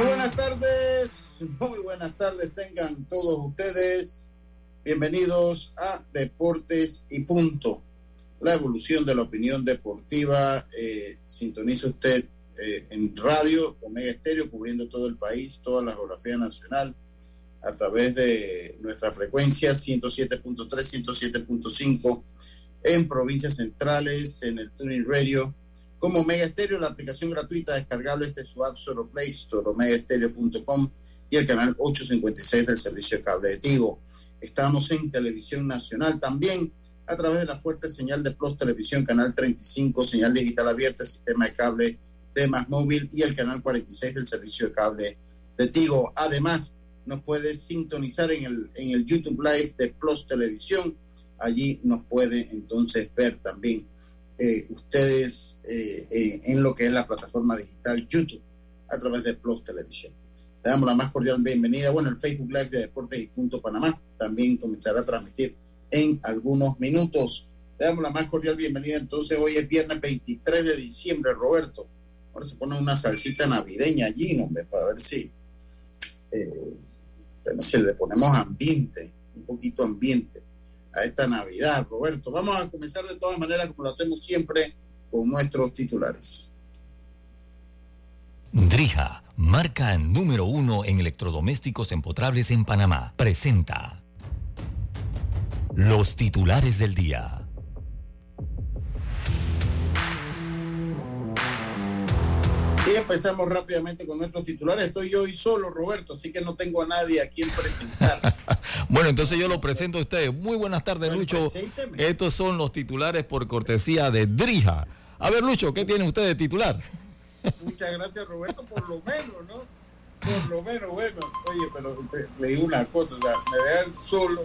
Muy buenas tardes, muy buenas tardes tengan todos ustedes. Bienvenidos a Deportes y Punto, la evolución de la opinión deportiva. Eh, sintoniza usted eh, en radio, Omega Estéreo, cubriendo todo el país, toda la geografía nacional, a través de nuestra frecuencia 107.3, 107.5 en provincias centrales, en el Tuning Radio, como Omega Estéreo, la aplicación gratuita descargable es su App Store o Play Store, omegaestereo.com y el canal 856 del servicio de cable de Tigo. Estamos en televisión nacional también a través de la fuerte señal de Plus Televisión, canal 35, señal digital abierta, sistema de cable de Más Móvil y el canal 46 del servicio de cable de Tigo. Además, nos puede sintonizar en el, en el YouTube Live de Plus Televisión. Allí nos puede entonces ver también eh, ustedes eh, eh, en lo que es la plataforma digital YouTube a través de Plus Televisión. Le damos la más cordial bienvenida. Bueno, el Facebook Live de Deportes y Punto Panamá también comenzará a transmitir en algunos minutos. Le damos la más cordial bienvenida. Entonces, hoy es viernes 23 de diciembre, Roberto. Ahora se pone una salsita navideña allí, ¿no? Para ver si, eh, bueno, si le ponemos ambiente, un poquito ambiente a esta Navidad, Roberto. Vamos a comenzar de todas maneras, como lo hacemos siempre, con nuestros titulares. Drija, marca número uno en electrodomésticos empotrables en Panamá, presenta los titulares del día. Y empezamos rápidamente con nuestros titulares. Estoy yo hoy solo, Roberto, así que no tengo a nadie a quien presentar. bueno, entonces yo lo presento a ustedes. Muy buenas tardes, Bueno, Lucho. presénteme. Estos son los titulares por cortesía de Drija. A ver, Lucho, ¿qué tiene usted de titular? Muchas gracias, Roberto, por lo menos, ¿no? Por lo menos, bueno. Oye, pero te- le digo una cosa, o sea, me dejan solo,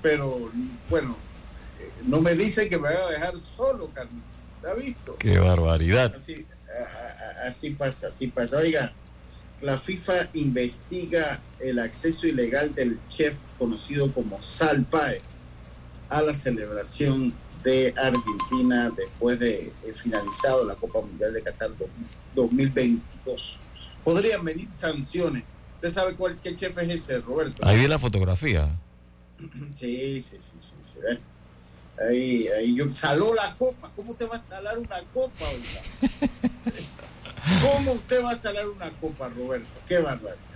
pero bueno, eh, no me dicen que me van a dejar solo, Carlos. ¿La ha visto? Qué barbaridad. Así, así pasa, así pasa. Oiga, la FIFA investiga el acceso ilegal del chef conocido como Salpae a la celebración de Argentina después de eh, finalizado la Copa Mundial de Qatar 2022. Podrían venir sanciones. ¿Usted sabe cuál qué chef es ese, Roberto? Ahí vi la fotografía. Sí, sí, sí, sí, sí, ¿ve? Ahí, ahí yo saló la copa. ¿Cómo usted va a salar una copa, oiga? ¿Cómo usted va a salar una copa, Roberto? Qué barbaridad.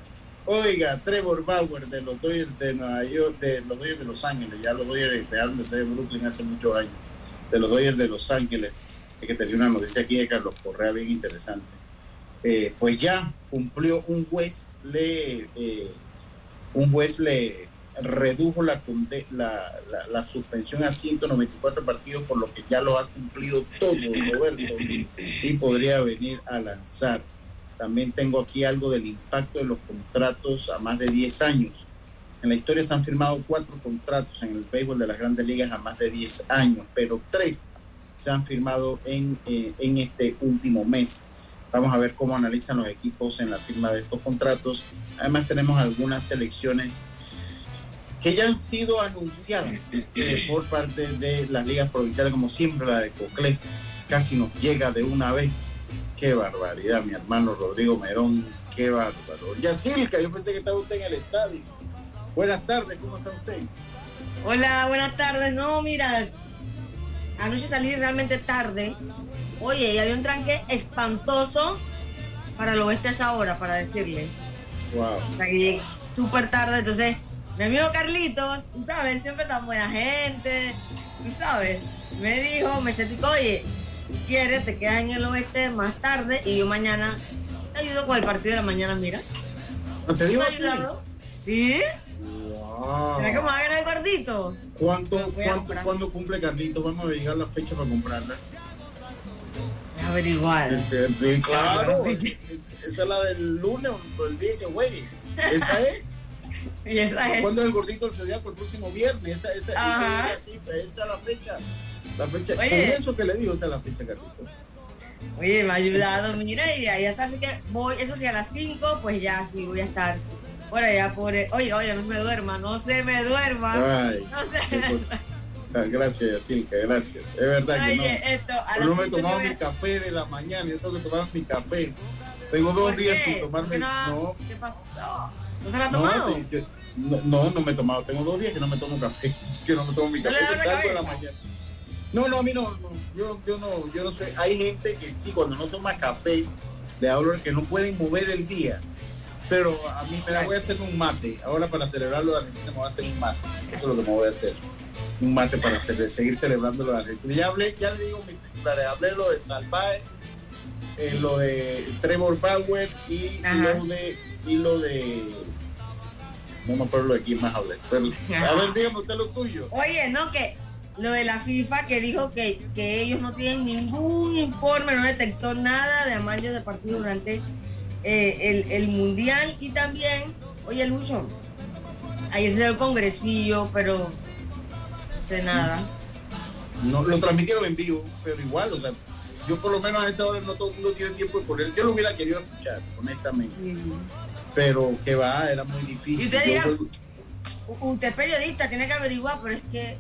Oiga, Trevor Bauer de los Dodgers de Nueva York, de los Dodgers de Los Ángeles, ya los Dodgers dejaron de ser de Brooklyn hace muchos años, de los Dodgers de Los Ángeles, es que tenía una noticia aquí de Carlos Correa bien interesante. Eh, pues ya cumplió un juez, le, eh, un juez le redujo la, la suspensión a 194 partidos, por lo que ya lo ha cumplido todo, Roberto, y podría venir a lanzar. También tengo aquí algo del impacto de los contratos a más de 10 años. En la historia se han firmado cuatro contratos en el béisbol de las grandes ligas a más de 10 años, pero tres se han firmado en, eh, en este último mes. Vamos a ver cómo analizan los equipos en la firma de estos contratos. Además tenemos algunas selecciones que ya han sido anunciadas eh, por parte de las ligas provinciales, como siempre la de Coclé, casi nos llega de una vez. Qué barbaridad, mi hermano Rodrigo Merón, qué bárbaro. Yacilca, yo pensé que estaba usted en el estadio. Buenas tardes, ¿cómo está usted? Hola, buenas tardes. No, mira, anoche salí realmente tarde. Oye, y había un tranque espantoso para el oeste a esa hora, para decirles. Wow. O sea, que llegué súper tarde, entonces mi amigo Carlitos, tú sabes, siempre tan buena gente, tú sabes, me dijo, me sentí, oye, si quieres, te quedas en el oeste más tarde y yo mañana te ayudo con el partido de la mañana, mira. ¿No te ¿Me digo así? ¿Sí? Wow. ¿Será que me va a ganar el gordito? ¿Cuánto, cuánto. ¿Cuándo cumple Carlitos? Vamos a averiguar la fecha para comprarla. Averiguar. Sí, claro. Esa es la del lunes o el día que juegue. Esa es. Y esa es. ¿Cuándo es el gordito del Zodiaco? El próximo viernes. Esa, esa, esa, es la cifra, esa es la fecha. La fecha. Oye. Con eso que le digo, esa es la fecha, Carlitos. Oye, me ha ayudado, mira, y está, así que voy, eso sí, a las 5, pues ya sí, voy a estar por allá, por... Oye, oye, no se me duerma, no se me duerma. Ay, No cosa. Ah, Gracias, Yacirca, gracias. Es verdad que no. Esto, a no me he tomado mi café de la mañana, yo tengo que tomar mi café. Tengo dos ¿Por días sin tomarme. No, ¿Qué pasó? ¿No se la ha no, tomado? te- yo- no, no, no me he tomado. Tengo dos días que no me tomo café. Que no me tomo mi ¿No café. salgo la mañana. No, no, a mí no, no. Yo, yo no, yo no sé. Hay gente que sí, cuando no toma café, le da dolor que no pueden mover el día. Pero a mí me da, voy a hacer un mate. Ahora para celebrarlo de Argentina me voy a hacer un mate. Eso es lo que me voy a hacer. Un mate para seguir celebrando lo de Argentina. Ya hablé, ya le digo. Hablé lo de Salvae, eh, lo de Trevor Bauer y Ajá. lo de y lo de no me acuerdo de quién más hablé. Pero, a ver, dígame usted lo tuyo. Oye, no, que lo de la FIFA que dijo que, que ellos no tienen ningún informe, no detectó nada de amaños de partido durante eh, el, el Mundial y también, oye Lucho, ayer se dio el congresillo, pero no sé nada. No, lo transmitieron en vivo, pero igual, o sea, yo por lo menos a esa hora no todo el mundo tiene tiempo de poner. Yo lo hubiera querido escuchar, honestamente. Pero que va, era muy difícil. Y usted dirá- Usted es periodista, tiene que averiguar, pero es que...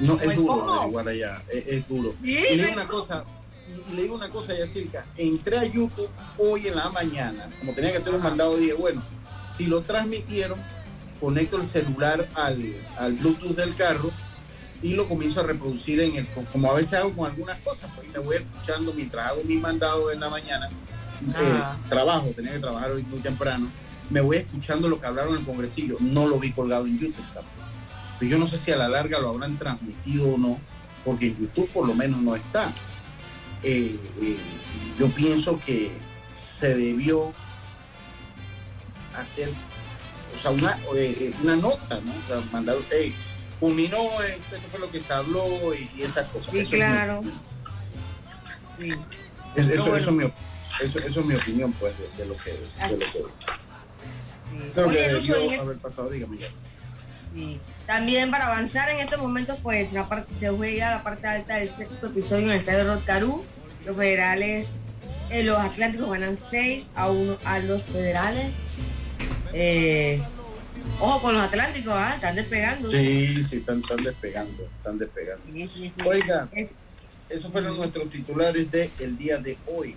no, es duro averiguar allá, es, es duro. Sí, Y le digo una cosa, y, le digo una cosa, Yacirca, entré a YouTube hoy en la mañana, como tenía que hacer un mandado, dije, bueno, si lo transmitieron, conecto el celular al, al Bluetooth del carro y lo comienzo a reproducir en el, como a veces hago con algunas cosas, pues me voy escuchando mientras hago mi mandado en la mañana, eh, Ah. trabajo, tenía que trabajar hoy muy temprano, me voy escuchando lo que hablaron en el congresillo, no lo vi colgado en YouTube tampoco. Pero yo no sé si a la larga lo habrán transmitido o no, porque en YouTube por lo menos no está. Eh, eh, yo pienso que se debió hacer o sea, una, eh, una nota, ¿no? O sea, mandar, hey, culminó esto, fue lo que se habló y, esas cosas. Sí, Eso es mi- claro. Sí. eso, eso es mi, eso, eso es mi opinión, pues, de, de lo que, de lo que, de lo debió haber pasado. Dígame ya. Sí. También para avanzar en estos momentos, pues la parte, se juega la parte alta del sexto episodio en el estadio Rotcarú. Los federales, eh, los atlánticos ganan 6 a 1 a los federales. Eh, ojo con los atlánticos, ¿ah? están despegando. Sí, sí, están, están despegando, están despegando. Sí, sí, sí. Oiga, esos fueron nuestros titulares del el día de hoy.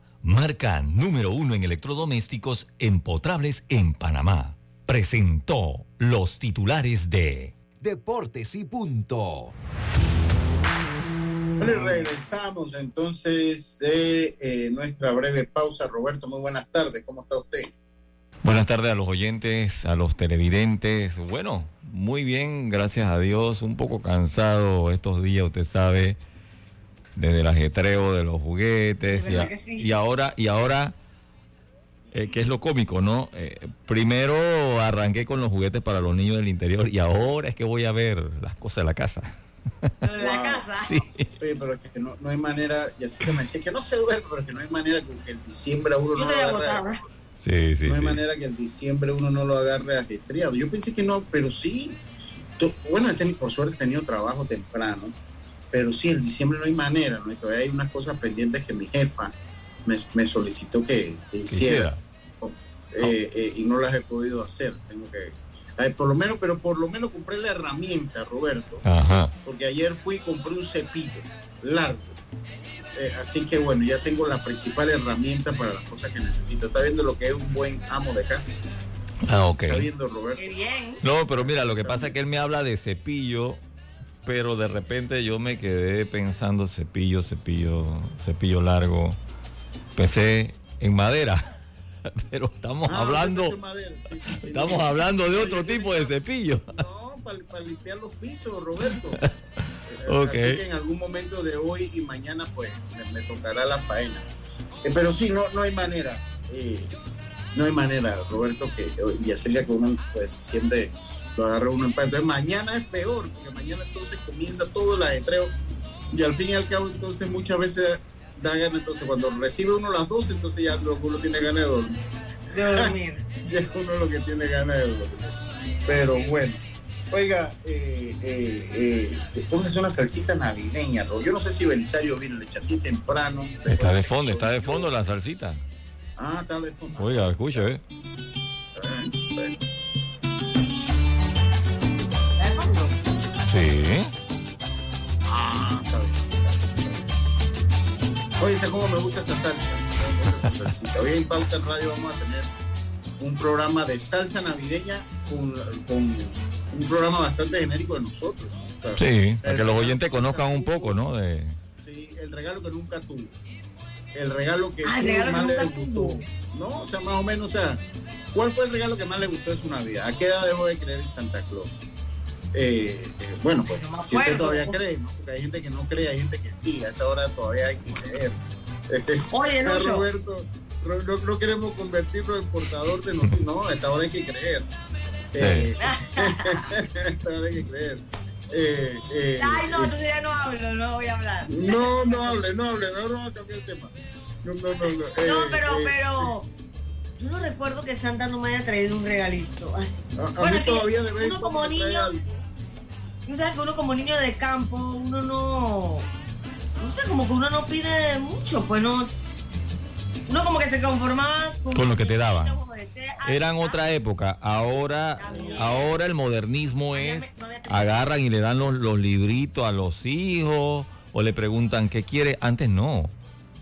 marca número uno en electrodomésticos empotrables en Panamá. Presentó los titulares de Deportes y punto. Bueno, y regresamos entonces de eh, nuestra breve pausa. Roberto, muy buenas tardes. ¿Cómo está usted? Buenas tardes a los oyentes, a los televidentes. Bueno, muy bien, gracias a Dios. Un poco cansado estos días, usted sabe, desde el ajetreo de los juguetes. Sí, Y, a- ¿verdad que sí? y ahora, y ahora, eh, ¿qué es lo cómico, no? Eh, primero arranqué con los juguetes para los niños del interior y ahora es que voy a ver las cosas de la casa. de la Wow. casa. Sí. Oye, pero es que no, no hay manera, y así que me decía que no se duerme, pero que no hay manera que el diciembre a uno no estoy lo agarre. Sí, sí, no hay sí. manera que el diciembre uno no lo agarre ajetreado. Yo pensé que no, pero sí. Bueno, he tenido- por suerte he tenido trabajo temprano pero sí, en diciembre no hay manera, ¿no? todavía hay unas cosas pendientes que mi jefa me, solicitó que, hiciera. Eh, eh, y no las he podido hacer. Tengo que, por lo menos, pero por lo menos compré la herramienta, Roberto. Porque ayer fui y compré un cepillo largo. Eh, así que bueno, ya tengo la principal herramienta para las cosas que necesito. Está viendo lo que es un buen amo de casa. Ah, ok. Está viendo, Roberto. bien. No, pero mira, lo que pasa es que él me habla de cepillo, pero de repente yo me quedé pensando cepillo, cepillo, cepillo largo. Pensé en madera. pero estamos ah, hablando estamos hablando de otro tipo de cepillo. No, para, limpiar los pisos, Roberto. Así que en algún momento de hoy y mañana pues me, tocará la faena. Eh, pero sí, no, no hay manera. Eh, no hay manera, Roberto, que y hacerle que uno pues siempre lo agarre uno en paz. Entonces mañana es peor, porque mañana entonces comienza todo el ajetreo y al fin y al cabo entonces muchas veces da ganas, entonces cuando recibe uno las dos, entonces ya uno tiene ganas de dormir. De dormir. ya es uno lo que tiene ganas de dormir. Pero bueno. Oiga, eh, eh, eh, una salsita navideña, Yo no sé si Belisario vino, le eché temprano. Está de fondo, está de fondo la salsita. Ah, está de fondo. Oiga, escucha, ¿eh? Sí. ¿Cómo me gusta esta salsa? Hoy en Pauta Radio vamos a tener un programa de salsa navideña con, un programa bastante genérico de nosotros. Sí, para que los oyentes conozcan un poco, ¿no? De... Sí, el regalo que nunca tuvo. El regalo que, ah, más le gustó. ¿No? O sea, más o menos, o sea, ¿cuál fue el regalo que más le gustó de su Navidad? ¿A qué edad dejó de creer en Santa Claus? Eh, eh, bueno, pues si usted todavía cree, ¿no? porque hay gente que no cree, hay gente que sí, a esta hora todavía hay que creer. Este, Oye, no, Roberto, no, queremos convertirlo en portador de noticias, no, a esta hora hay que creer. Eh, a esta hora hay que creer. Eh, eh, Ay, no, entonces ya no hablo, no voy a hablar. No, no hable, no hable, no vamos a cambiar el tema. No, no, no. No, no pero, pero. Yo no recuerdo que Santa no me haya traído un regalito. A, a bueno, mí todavía de vez uno como niño, Tú sabes que uno como niño de campo, uno no. No sé, como que uno no pide mucho, pues no. Uno como que se conformaba con, lo que te daban. Eran otra época. Ahora, ahora el modernismo es agarran y le dan los, los libritos a los hijos o le preguntan qué quiere. Antes no.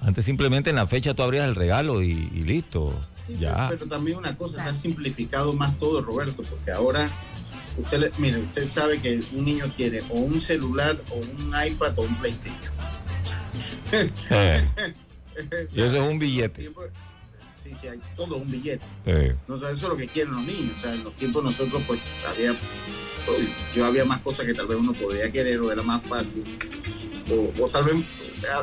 Antes simplemente en la fecha tú abrías el regalo y, listo. ya. Pero, pero, también una cosa, se ha simplificado más todo, Roberto, porque ahora Usted, mire, usted sabe que un niño quiere o un celular o un iPad o un PlayStation. Eh. y eso es un billete. Sí, sí, hay todo un billete. No, eso es lo que quieren los niños. O sea, en los tiempos nosotros pues había, yo había más cosas que tal vez uno podría querer o era más fácil. O, tal vez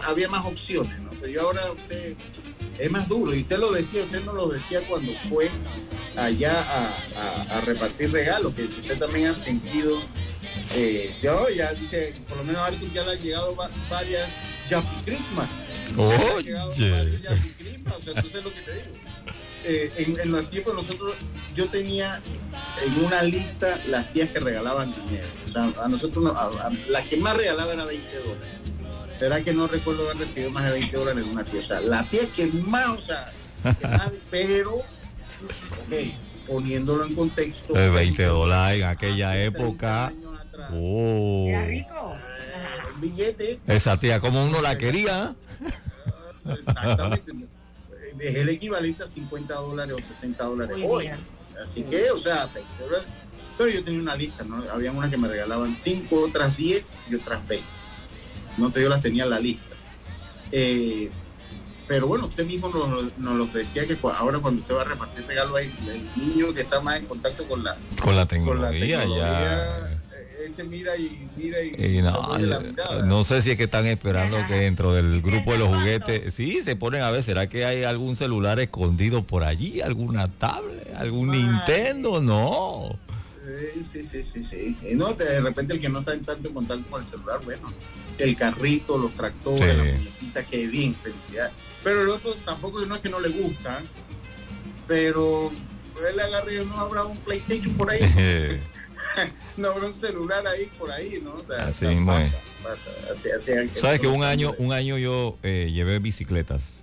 había más opciones, ¿no? Pero yo ahora usted es más duro. Y usted lo decía, usted no lo decía cuando fue allá a, repartir regalos, que usted también ha sentido. Eh, yo ya dice, por lo menos Arthur ya le han llegado varias Yapi Christmas. Christmas, o sea, entonces lo que te digo. Eh, en, en, los tiempos nosotros, yo tenía en una lista las tías que regalaban dinero. O sea, a nosotros, la que más regalaba era 20 dólares. ¿Será que no recuerdo haber recibido más de 20 dólares de una tía? O sea, la tía que más, o sea, que más, pero, ok, poniéndolo en contexto. 20 dólares en aquella época. Oh. Era rico. Billete. Esa tía, como uno la quería. Exactamente. Es el equivalente a 50 dólares o 60 dólares hoy. Así que, o sea, 20 dólares. Pero yo tenía una lista, ¿no? Había una que me regalaban 5, otras 10 y otras 20 no te yo las tenía en la lista. Eh, pero bueno, usted mismo nos, lo decía que ahora cuando usted va a repartir regalo el niño que está más en contacto con la, con la tecnología, ya. Ese mira y mira y, no, no, sé si es que están esperando que dentro del grupo de los juguetes, sí, se ponen a ver, ¿será que hay algún celular escondido por allí? ¿Alguna tablet? ¿Algún Nintendo? No. Sí, sí, sí, sí, sí. No, de repente el que no está en tanto en contacto con el celular, bueno, el carrito, los tractores, la muñequita, que bien, felicidad. Pero el otro tampoco no es que no le gusta, pero él agarre no habrá un PlayStation por ahí. no habrá un celular ahí por ahí, ¿no? O sea, Así pasa, mismo es. pasa, así- así hay Sabes que un año, un año yo eh, llevé bicicletas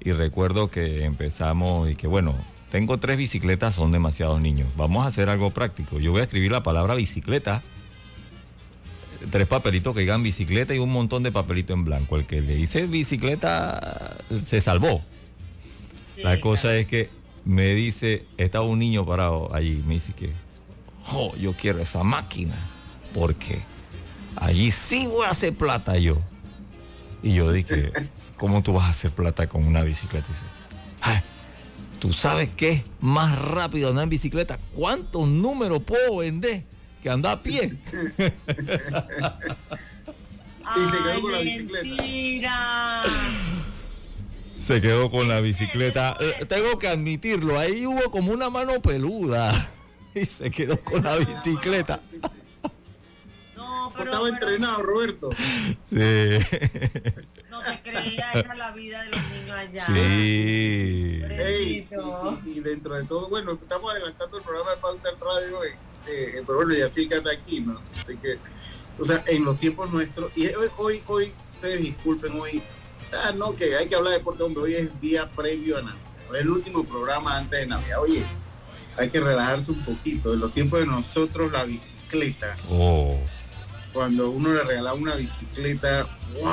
y recuerdo que empezamos y que bueno, tengo tres bicicletas, son demasiados niños. Vamos a hacer algo práctico. Yo voy a escribir la palabra bicicleta, tres papelitos que digan bicicleta y un montón de papelitos en blanco. El que le dice bicicleta se salvó. Sí, La cosa claro. es que me dice, estaba un niño parado allí, me dice que, oh, yo quiero esa máquina, porque allí sí voy a hacer plata yo. Y yo dije, ¿cómo tú vas a hacer plata con una bicicleta? Y dice, "Ay, ¿tú sabes qué es más rápido andar en bicicleta? ¿Cuántos números puedo vender que andar a pie? Y se quedó Ay, con la bicicleta. mentira. Se quedó con la bicicleta. Eh, Tengo que admitirlo, ahí hubo como una mano peluda. Y se quedó con la bicicleta. No, pero, Estaba pero entrenado, Roberto. Sí. no te creas, esa es la vida de los niños allá. Sí. Y, y dentro de todo, bueno, estamos adelantando el programa de Pauta en Radio, eh, eh, pero bueno, y así que está aquí, ¿no? Así que, o sea, en los tiempos nuestros, y hoy, hoy, hoy ustedes disculpen, hoy, ah, no, que hay que hablar de deporte, hombre, hoy es día previo a Navidad, es el último programa antes de Navidad, oye, hay que relajarse un poquito, en los tiempos de nosotros la bicicleta, Oh. cuando uno le regalaba una bicicleta, wow,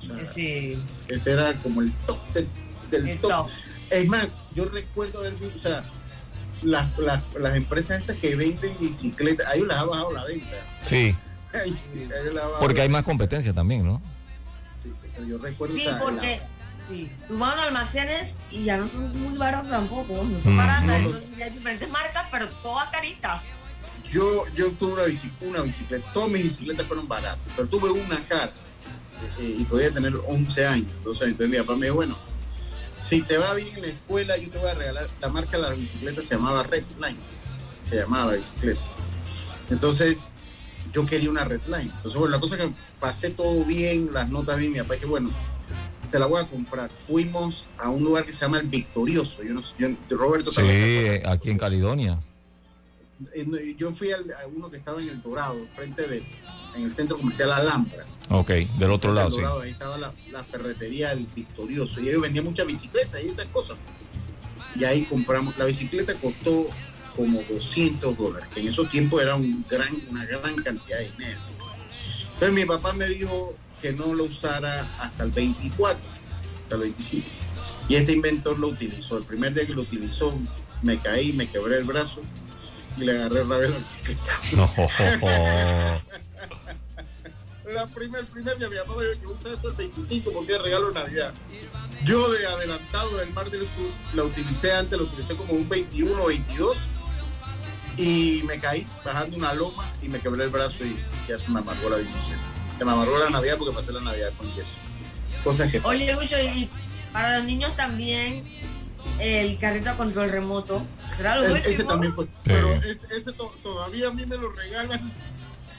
o sea, Sí, ese era como el top de- del el top. top. Es más, yo recuerdo haber visto, o sea, las, las, las empresas estas que venden bicicletas, a ellos les ha bajado la venta. Sí, A ellos les ha bajado porque hay más competencia también, ¿no? Sí, pero yo recuerdo, Sí, o sea, porque la- sí, tú vas a los almacenes y ya no son muy baratos tampoco, no son Mm, baratas, no, no. entonces ya hay diferentes marcas, pero todas caritas. yo, yo tuve una, bici- una bicicleta, todas mis bicicletas fueron baratas, pero tuve una cara eh, y podía tener 11 años, 12 años. Entonces mi papá me dijo, bueno, si te va bien en la escuela, yo te voy a regalar, la marca de la bicicleta se llamaba Redline, se llamaba la bicicleta. Entonces yo quería una Redline. Entonces, bueno, la cosa que pasé todo bien, las notas bien, mi papá que bueno, te la voy a comprar. Fuimos a un lugar que se llama El Victorioso. Yo no sé, yo- Roberto Sí, eh, aquí en Caledonia. Eh, yo fui al- a uno que estaba en el Dorado, frente de, en el centro comercial Alhambra. Ok, del otro lado, sí. Dorado, Ahí estaba la, la ferretería El Victorioso. Y ellos vendían muchas bicicletas y esas cosas. Y ahí compramos. La bicicleta costó como 200 dólares, que en esos tiempos era un gran, una gran cantidad de dinero. Entonces mi papá me dijo que no lo usara hasta el 24, hasta el 25. Y este inventor lo utilizó. El primer día que lo utilizó, me caí, me quebré el brazo y le agarré rabia a la bicicleta. No. La primer, el primer día mi papá me dijo que usa esto el 25 porque es regalo de Navidad. Yo de adelantado del Martin School la utilicé antes, la utilicé como un 21 o 22 y me caí bajando una loma y me quebré el brazo y ya se me amargó la bicicleta. Se me amargó la Navidad porque pasé la Navidad con yeso. Cosas que. Oye, Lucho, y para los niños también el carrito a control remoto. ¿Será lo Es- último? ese también fue. Pero es- ese to- todavía a mí me lo regalan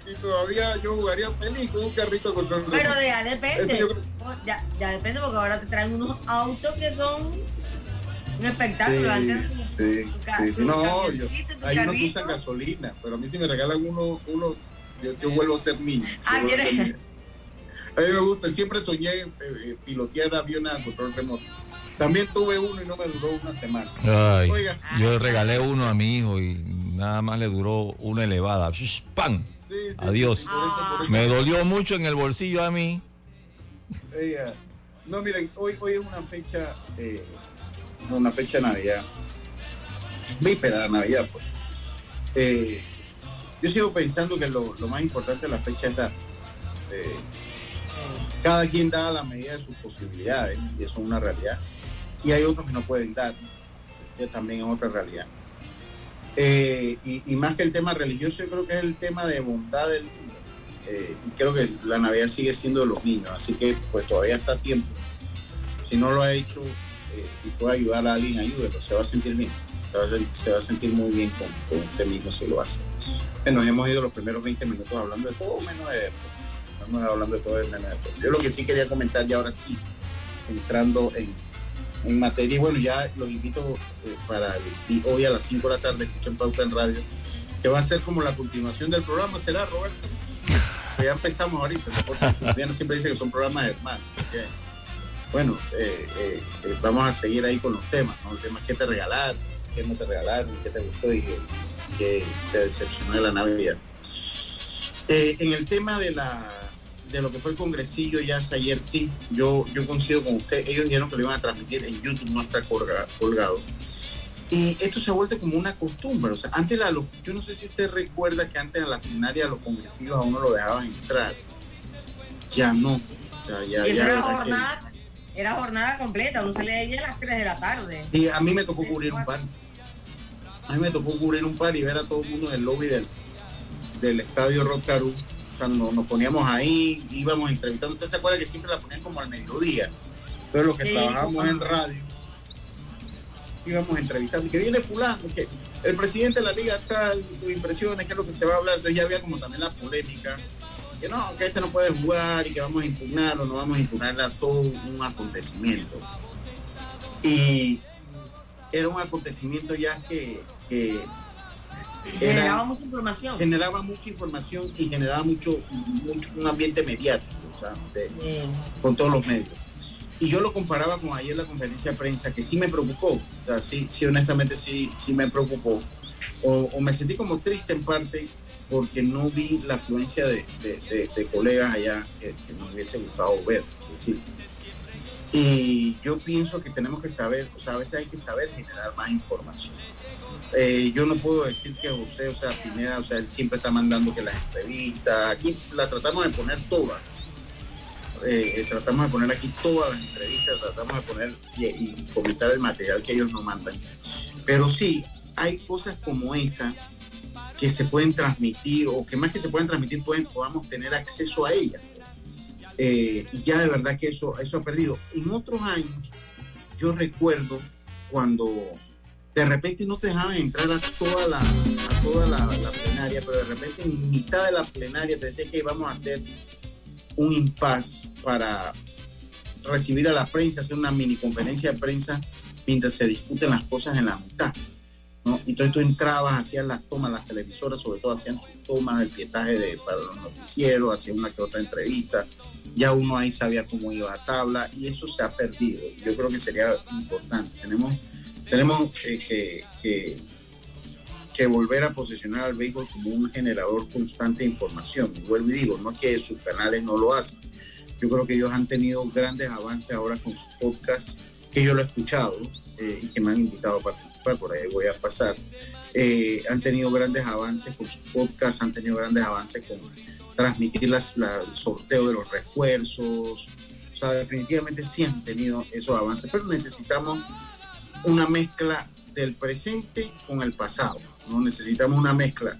y todavía yo jugaría feliz con un carrito con control Pero remoto. de- ya depende. Yo Ya, ya depende porque ahora te traen unos autos que son un espectáculo. Antes Sí, tu- sí, tu sí, tu sí, no, yo, hay unos que usan gasolina, pero a mí si me regalan uno, unos, yo, yo vuelvo a ser niño. Ah, a ser ¿quieres? niño. A mí me gusta, siempre soñé eh, eh, pilotear aviones a control remoto. También tuve uno y no me duró una semana. Ay, Oiga. yo regalé uno a mi hijo y nada más le duró una elevada. ¡Pam! Sí, sí, Adiós. sí, por eso- por eso- Me dolió mucho en el bolsillo a mí. Oiga, No, miren, hoy, hoy es una fecha, eh, una fecha de Navidad. Víspera de Navidad, pues. Eh, yo sigo pensando que lo, más importante de la fecha es dar. Eh, cada quien da a la medida de sus posibilidades, y eso es una realidad. Y hay otros que no pueden dar, que también es otra realidad. Eh, y, más que el tema religioso, yo creo que es el tema de bondad del niño. Eh, y creo que la Navidad sigue siendo de los niños, así que pues todavía está a tiempo. Si no lo ha hecho eh, y puede ayudar a alguien, ayúdelo, se va a sentir bien. Se va a, sen- se va a sentir muy bien con, con usted mismo si lo hace. Nos hemos ido los primeros 20 minutos hablando de todo menos de. Estamos hablando de todo menos de deporte. Yo lo que sí quería comentar ya ahora sí, entrando en, en materia, y bueno, ya los invito eh, para el- y hoy a las 5 de la tarde, escuchen Pauta en Radio, que va a ser como la continuación del programa, ¿será, Roberto? Ya empezamos ahorita, no siempre dice que son programas hermanos. Bueno, eh, eh, eh, vamos a seguir ahí con los temas, ¿no? El tema qué te regalaron, qué no te regalaron, qué te gustó y qué te decepcionó de la Navidad. en el tema de la de lo que fue el congresillo ya hasta ayer sí, yo, yo coincido con usted, ellos dijeron que lo iban a transmitir en YouTube, no está colgado. Y esto se ha vuelto como una costumbre. O sea, antes la, yo no sé si usted recuerda que antes en la plenaria los congresivos a uno lo dejaban entrar. Ya no. ya, era, jornada, era jornada completa, uno se leía a las 3 de la tarde. Y a mí me tocó cubrir un par. A mí me tocó cubrir un par y ver a todo el mundo en el lobby del, del estadio Rocaru. Cuando nos poníamos ahí, íbamos entrevistando. Usted se acuerda que siempre la ponían como al mediodía. Entonces los que trabajábamos en radio íbamos entrevistando, que viene fulano, que el presidente de la liga tal, tu impresiones, qué es lo que se va a hablar, entonces ya había como también la polémica, que no, que este no puede jugar y que vamos a impugnar o no vamos a impugnar a todo un acontecimiento. Y era un acontecimiento ya que, generaba mucha información. Generaba mucha información y generaba mucho, mucho un ambiente mediático, o sea, con todos los medios. Y yo lo comparaba con ayer la conferencia de prensa, que sí me preocupó, o sea, sí, sí honestamente sí, sí me preocupó. O, me sentí como triste en parte porque no vi la afluencia de, colegas allá que, nos hubiese gustado ver. Y yo pienso que tenemos que saber, o sea, a veces hay que saber generar más información. Eh, yo no puedo decir que José, o sea, Pineda, o sea, él siempre está mandando que las entrevistas, aquí las tratamos de poner todas, eh, eh, tratamos de poner aquí todas las entrevistas, tratamos de poner y, comentar el material que ellos nos mandan. Pero sí, hay cosas como esa que se pueden transmitir o que más que se pueden transmitir pueden, podamos tener acceso a ellas. Eh, y ya de verdad que eso, eso ha perdido. En otros años, yo recuerdo cuando de repente no te dejaban entrar a toda la, a toda la plenaria, pero de repente en mitad de la plenaria te decía que íbamos a hacer un impasse para recibir a la prensa, hacer una mini conferencia de prensa mientras se discuten las cosas en la mitad. ¿No? Entonces tú entrabas, hacías las tomas, las televisoras sobre todo hacían sus tomas, el pietaje de, para los noticieros, hacían una que otra entrevista, ya uno ahí sabía cómo iba a tabla y eso se ha perdido. Yo creo que sería importante. Tenemos, tenemos que, que que volver a posicionar al béisbol como un generador constante de información. Y vuelvo y digo, no que sus canales no lo hacen. Yo creo que ellos han tenido grandes avances ahora con sus podcasts, que yo lo he escuchado eh, y que me han invitado a participar, por ahí voy a pasar. Eh, han tenido grandes avances con sus podcasts, han tenido grandes avances con transmitir el sorteo de los refuerzos. O sea, definitivamente sí han tenido esos avances, pero necesitamos una mezcla del presente con el pasado. ¿no? Necesitamos una mezcla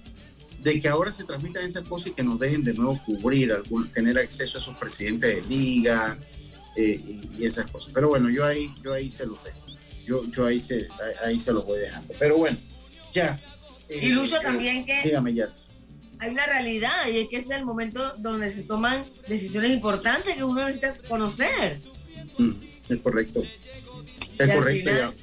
de que ahora se transmitan esas cosas y que nos dejen de nuevo cubrir, tener acceso a esos presidentes de liga eh, y, esas cosas. Pero bueno, yo ahí, yo ahí se los dejo. Yo, yo ahí, se, ahí se los voy dejando. Pero bueno, ya. Eh, y Lucho eh, también que... Dígame, ya. Hay una realidad y es que es el momento donde se toman decisiones importantes que uno necesita conocer. Mm, es correcto. Es correcto.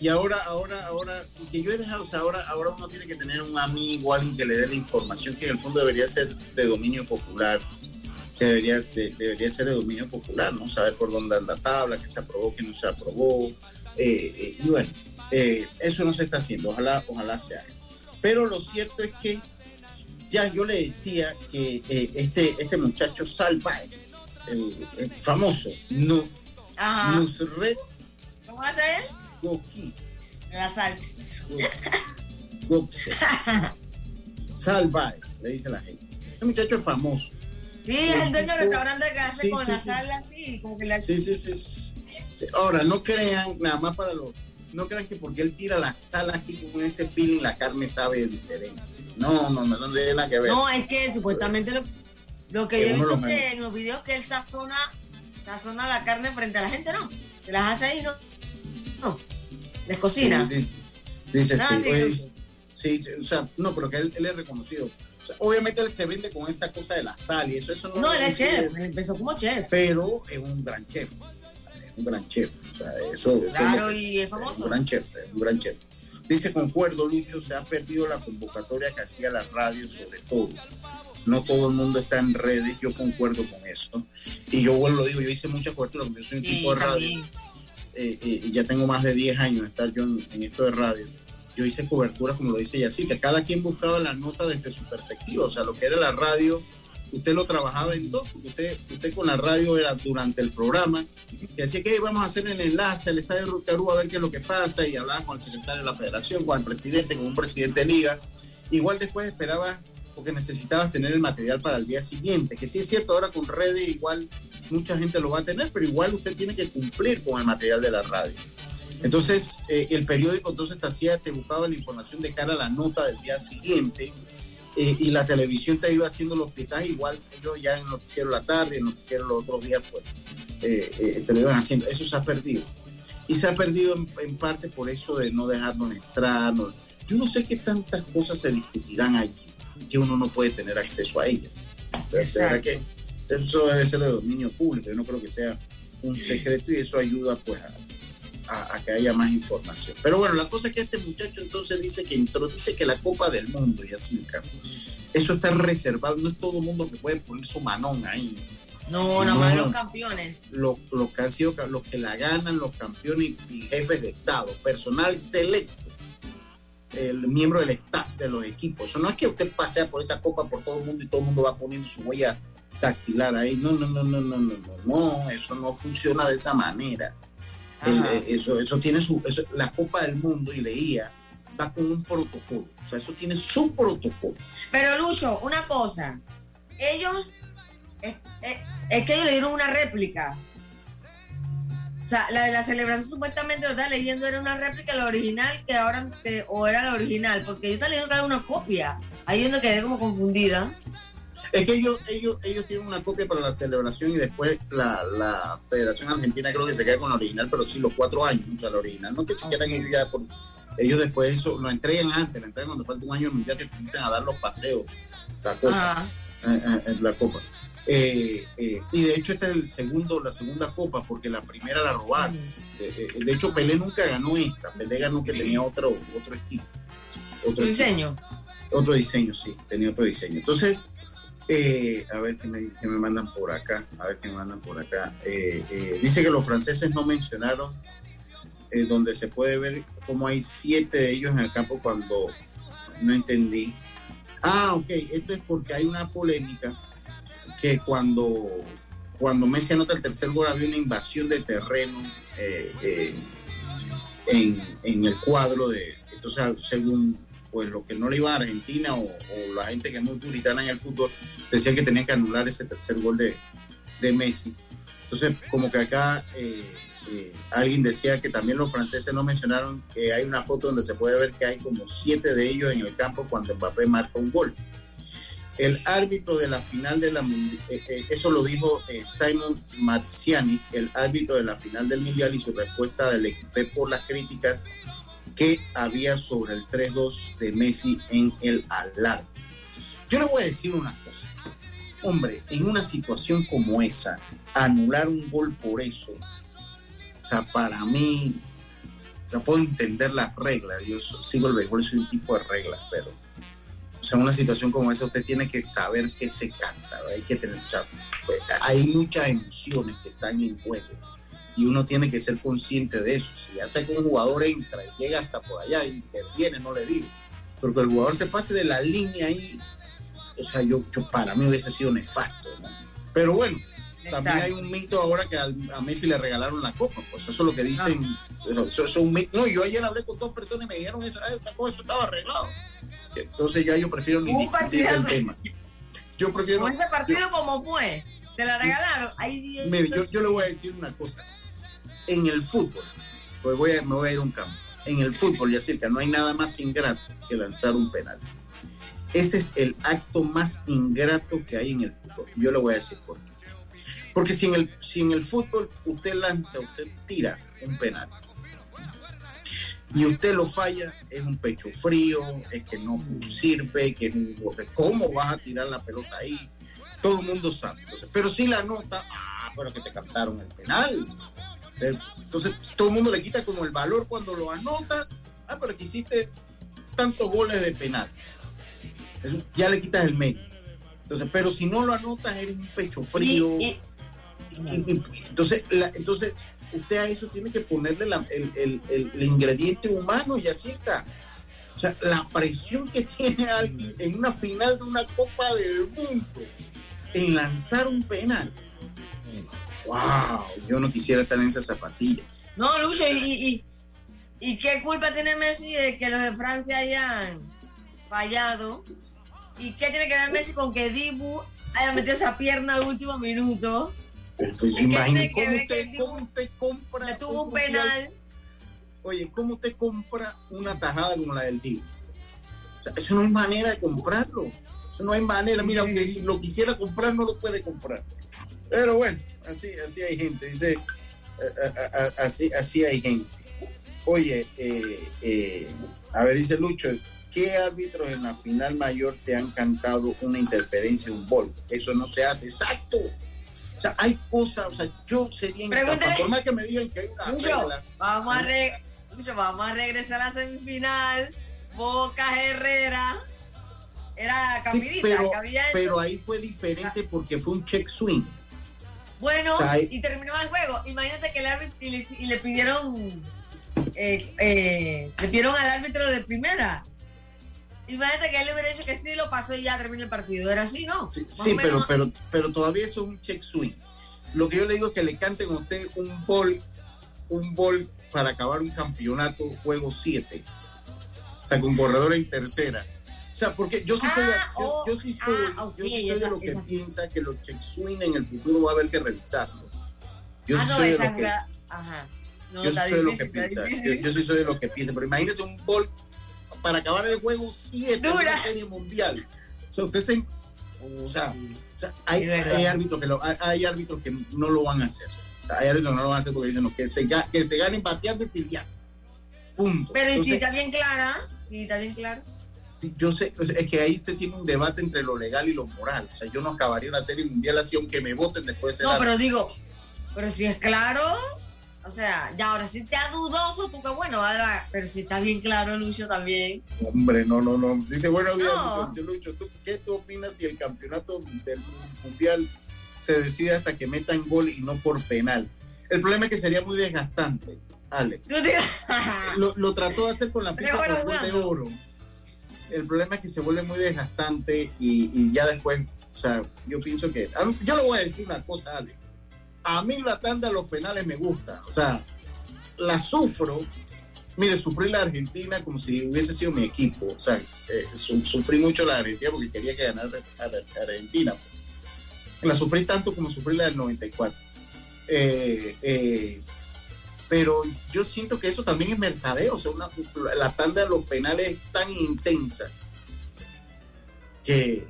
Y ahora, ahora, ahora, que yo he dejado, o sea, ahora, ahora uno tiene que tener un amigo, alguien que le dé la información que en el fondo debería ser de dominio popular, que debería, debería ser de dominio popular, ¿no? Saber por dónde anda la tabla, que se aprobó, que no se aprobó. Eh, eh, y bueno, eh, eso no se está haciendo, ojalá, ojalá se haga. Pero lo cierto es que ya yo le decía que este, este muchacho Salvae, el, famoso, no, Nusret, ¿Cómo hace él? Goki. La sal. Salvae, le dice la gente. Este muchacho es famoso. Sí, es el dueño del restaurante que hace con la sal así, como que la... Sí, sí, sí, Ahora, no crean, nada más para los... No crean que porque él tira la sal aquí con ese feeling, la carne sabe diferente. No, no, no, no tiene nada que ver. No, es que supuestamente lo, lo que yo he visto que en los videos que él sazona, sazona la carne frente a la gente, ¿no? Se las hace ahí, ¿no? No, les cocina. dice, sí, sí, o sea, no, pero que él, es reconocido. obviamente él se vende con esa cosa de la sal y eso, eso no, no él es chef, él empezó como chef. Pero es un gran chef, un gran chef. O sea, eso, claro, y es famoso. Un gran chef, es un gran chef. Dice, concuerdo, Lucho, se ha perdido la convocatoria que hacía la radio sobre todo. No todo el mundo está en redes, yo concuerdo con eso. Y yo vuelvo, lo digo, yo hice mucha cobertura, porque yo soy un tipo de radio. Eh, eh, y ya tengo más de 10 años de estar yo en, esto de radio. Yo hice cobertura, como lo dice así que cada quien buscaba la nota desde su perspectiva. O sea, lo que era la radio usted lo trabajaba en todo, usted, usted con la radio era durante el programa, y decía que vamos a hacer el enlace al estadio de Rutarú a ver qué es lo que pasa, y hablaba con el secretario de la federación, con el presidente, con un presidente de liga. Igual después esperaba, porque necesitabas tener el material para el día siguiente, que sí es cierto, ahora con redes igual mucha gente lo va a tener, pero igual usted tiene que cumplir con el material de la radio. Entonces, eh, el periódico entonces te hacía, te buscaba la información de cara a la nota del día siguiente, eh, y la televisión te iba haciendo los pietajes igual ellos ya en noticiero la tarde, en noticiero los otros días, pues eh, eh, te lo iban haciendo. Eso se ha perdido. Y se ha perdido en, parte por eso de no dejarnos entrar. yo no sé qué tantas cosas se discutirán allí que uno no puede tener acceso a ellas. verdad que eso debe ser de dominio público. Yo no creo que sea un secreto y eso ayuda pues a, a, que haya más información. Pero bueno, la cosa es que este muchacho entonces dice que introduce que la Copa del Mundo y así, eso está reservado, no es todo el mundo que puede poner su manón ahí. No, no, más los campeones. Los, que han sido los que la ganan, los campeones y jefes de Estado, personal selecto, el miembro del staff de los equipos. Eso no es que usted pasea por esa copa por todo el mundo y todo el mundo va poniendo su huella dactilar ahí. No, no, no, no, no, no, no, no, eso no funciona de esa manera. Eh, eso, eso tiene su, la Copa del Mundo y leía, va con un protocolo. O sea, eso tiene su protocolo. Pero Lucho, una cosa, ellos, es, que ellos le dieron una réplica. O sea, la de la celebración supuestamente lo estaba leyendo era una réplica la original que ahora, o era la original, porque yo estaba leyendo que era una copia. Ahí es donde quedé como confundida. Es que ellos, ellos, ellos tienen una copia para la celebración y después la, la Federación Argentina creo que se queda con la original, pero sí los cuatro años, o sea, la original. No que se quedan ellos ya por, ellos después eso lo entregan antes, lo entregan cuando falta un año mundial que comienzan a dar los paseos, la copa, eh, eh, la copa. Eh, y de hecho esta es el segundo, la segunda copa, porque la primera la robaron. de hecho, Pelé nunca ganó esta, Pelé ganó que tenía otro, otro estilo. Otro diseño. Otro diseño, sí, tenía otro diseño. Entonces, eh, a ver qué me, me, mandan por acá. A ver qué me mandan por acá. Eh, eh, dice que los franceses no mencionaron donde se puede ver cómo hay siete de ellos en el campo cuando no entendí. Ah, ok. Esto es porque hay una polémica que cuando, cuando Messi anota el tercer gol había una invasión de terreno en, en el cuadro de. Entonces, según pues lo que no le iba a Argentina o, la gente que es muy puritana en el fútbol decían que tenían que anular ese tercer gol de, de Messi. Entonces, como que acá eh, eh, alguien decía que también los franceses no mencionaron que hay una foto donde se puede ver que hay como siete de ellos en el campo cuando Mbappé marca un gol. El árbitro de la final de la eh, eso lo dijo Simon Marciani, el árbitro de la final del mundial y su respuesta del equipo por las críticas que había sobre el 3-2 de Messi en el alarme. Yo le voy a decir una cosa. Hombre, en una situación como esa, anular un gol por eso, o sea, para mí, yo puedo entender las reglas. Yo sigo el béisbol, soy un tipo de reglas, pero, o sea, en una situación como esa, usted tiene que saber qué se canta, hay que tener, o sea, pues, hay muchas emociones que están en juego y uno tiene que ser consciente de eso. Si ya sé que un jugador entra y llega hasta por allá y viene, no le digo, pero que el jugador se pase de la línea ahí, o sea, yo, para mí hubiese sido nefasto, ¿no? Pero bueno, también hay un mito ahora que a Messi le regalaron la copa, pues eso es lo que dicen, eso, es un mito. No, yo ayer hablé con dos personas y me dijeron eso, esa cosa eso estaba arreglado. Entonces ya yo prefiero ni discutir el tema. Yo prefiero... ese partido como fue, te la regalaron. Mire, yo, yo le voy a decir una cosa en el fútbol, pues voy a, me voy a ir un campo, en el fútbol, ya cerca, no hay nada más ingrato que lanzar un penal. Ese es el acto más ingrato que hay en el fútbol. Yo le voy a decir por qué. Porque si en el, si en el fútbol usted lanza, usted tira un penal y usted lo falla, es un pecho frío, es que no sirve, que es un ¿Cómo vas a tirar la pelota ahí? Todo el mundo sabe. pero si la nota, ah, pero que te captaron el penal. Entonces, todo el mundo le quita como el valor cuando lo anotas Ah, pero que hiciste tantos goles de penal. Eso ya le quitas el mérito. Entonces, pero si no lo anotas, eres un pecho frío. entonces, entonces, usted a eso tiene que ponerle el, el, ingrediente humano y así está. O sea, la presión que tiene alguien en una final de una Copa del Mundo en lanzar un penal. ¡Wow! Yo no quisiera estar en esa zapatilla. No, Lucho, y, y, qué culpa tiene Messi de que los de Francia hayan fallado? ¿Y qué tiene que ver Messi con que Dibu haya metido esa pierna al último minuto? Pues imagínate cómo usted, cómo usted compra. tuvo un penal. Oye, ¿cómo usted compra una tajada como la del Dibu? O sea, eso no hay manera de comprarlo. Eso no hay manera. Mira, aunque lo quisiera comprar, no lo puede comprar. Pero bueno, así, así hay gente. Dice, así, así hay gente. Oye, eh, eh, a ver, dice Lucho, ¿qué árbitros en la final mayor te han cantado una interferencia, un gol? Eso no se hace. Exacto. O sea, hay cosas, o sea, yo sería incapaz, por más que me digan que hay una regla. Vamos a, vamos a regresar a la semifinal. Boca Herrera. Era Campirita, pero, pero ahí fue diferente porque fue un check swing. Bueno, y terminó el juego. Imagínate que el árbitro y le, pidieron eh, eh, le pidieron al árbitro de primera. Imagínate que él le hubiera dicho que sí, lo pasó y ya terminó el partido. Era así, ¿no? Sí, pero, pero, pero todavía eso es un check swing. Lo que yo le digo es que le canten a usted un bol, un bol para acabar un campeonato, juego 7. O sea, con corredor en tercera. O sea, porque yo sí soy, yo, sí soy, yo sí soy de lo que piensa que los check swing en el futuro va a haber que revisarlo. Yo sí soy de lo que. Ajá. yo sí soy de lo que piensa. Yo, sí soy de lo que piensa. Pero imagínese un bol para acabar el juego 7 de la serie mundial. O sea, usted se. O sea, hay, hay, árbitros que lo, hay, árbitros que no lo van a hacer. O sea, hay árbitros que no lo van a hacer porque dicen que, se, que se ganen bateando y filiando. Punto. Pero ¿y si está bien clara, si está bien claro yo sé, es que ahí usted tiene un debate entre lo legal y lo moral. O sea, yo no acabaría una serie mundial así aunque me voten después de No, pero digo, pero si es claro, o sea, ya ahora si te ha dudoso, tú que bueno, pero si está bien claro, Lucho también. Hombre, no, no, no. Dice, buenos días, Lucho. ¿tú, ¿Qué tú opinas si el campeonato del mundial se decide hasta que metan gol y no por penal? El problema es que sería muy desgastante, Alex. lo, lo, trató de hacer con la FIFA de oro el problema es que se vuelve muy desgastante y, ya después, o sea, yo pienso que, yo le voy a decir una cosa, Ale. A mí la tanda de los penales me gusta, o sea, la sufro. Mire, sufrí la Argentina como si hubiese sido mi equipo, o sea, eh, sufrí mucho la Argentina porque quería que ganara Argentina. La sufrí tanto como sufrí la del 94. Eh, eh, pero yo siento que eso también es mercadeo, o sea, la tanda de los penales es tan intensa que,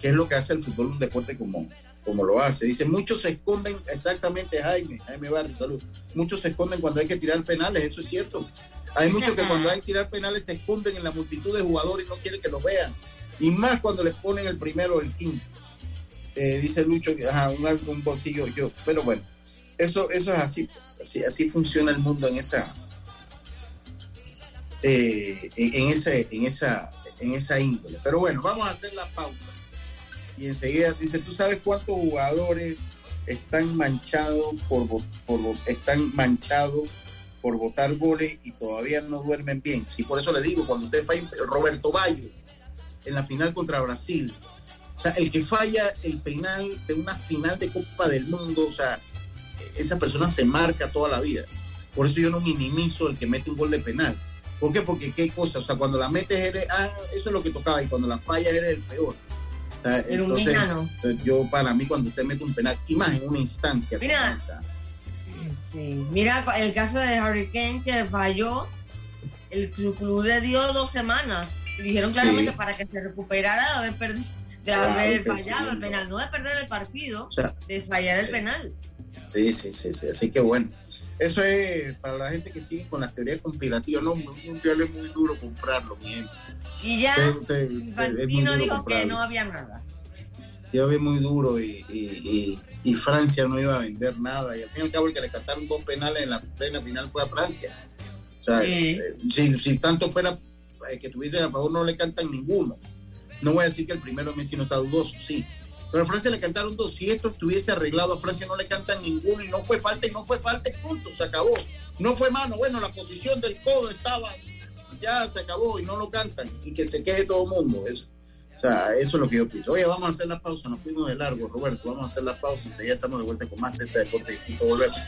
es lo que hace el fútbol un deporte como, como lo hace. Dice, muchos se esconden, exactamente Jaime, Jaime Barrio, salud, muchos se esconden cuando hay que tirar penales, eso es cierto. Hay muchos que cuando hay que tirar penales se esconden en la multitud de jugadores y no quieren que los vean. Y más cuando les ponen el primero o el quinto. Eh, dice Lucho, ajá, un, un bolsillo yo, pero bueno eso, eso es así, pues, así, funciona el mundo en esa, eh, en, en, esa, en esa índole. Pero bueno, vamos a hacer la pausa. Y enseguida dice, ¿tú sabes cuántos jugadores están manchados por, por están manchados por votar goles y todavía no duermen bien? Y por eso le digo, cuando usted falla Roberto Bayo en la final contra Brasil, o sea, el que falla el penal de una final de Copa del Mundo, o sea, esa persona se marca toda la vida. Por eso yo no minimizo el que mete un gol de penal. ¿Por qué? Porque qué cosa, o sea, cuando la metes eres, ah, eso es lo que tocaba, y cuando la falla eres el peor. entonces, yo para mí cuando usted mete un penal, y más en una instancia mira, sí, mira el caso de Harry Kane que falló, el club le dio dos semanas, dijeron claramente para que se recuperara de haber, de haber fallado el penal, no de perder el partido, de fallar el penal. Sí, sí, sí, sí. Así que bueno, eso es para la gente que sigue con las teorías conspirativas. No, un mundial es muy duro comprarlo, mi Y ya, Infantino dijo que no había nada. Ya ve muy duro y, y, Francia no iba a vender nada. Y al fin y al cabo, el que le cantaron dos penales en la plena final fue a Francia. O sea, eh, si, tanto fuera eh, que tuviese a favor, no le cantan ninguno. No voy a decir que el primero de Messi no está dudoso, sí. Pero a Francia le cantaron dos. Si esto estuviese arreglado, a Francia no le cantan ninguno y no fue falta y no fue falta, punto, se acabó. No fue mano, bueno, la posición del codo estaba, ya se acabó y no lo cantan y que se quede todo el mundo. Eso. O sea, eso es lo que yo pienso. Oye, vamos a hacer la pausa, nos fuimos de largo, Roberto, vamos a hacer la pausa y ya estamos de vuelta con más Z Deporte y volvemos.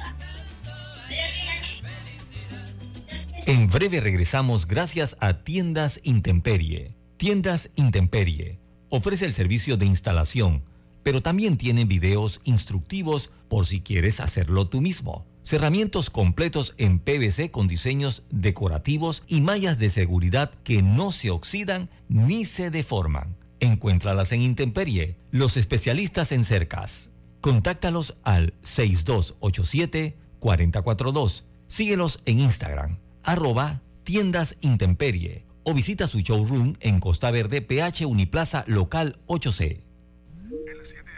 En breve regresamos gracias a Tiendas Intemperie. Tiendas Intemperie ofrece el servicio de instalación, pero también tiene videos instructivos por si quieres hacerlo tú mismo. Cerramientos completos en PVC con diseños decorativos y mallas de seguridad que no se oxidan ni se deforman. Encuéntralas en Intemperie, los especialistas en cercas. Contáctalos al 6287-442. Síguelos en Instagram arroba tiendas intemperie o visita su showroom en Costa Verde, PH Uniplaza Local 8C.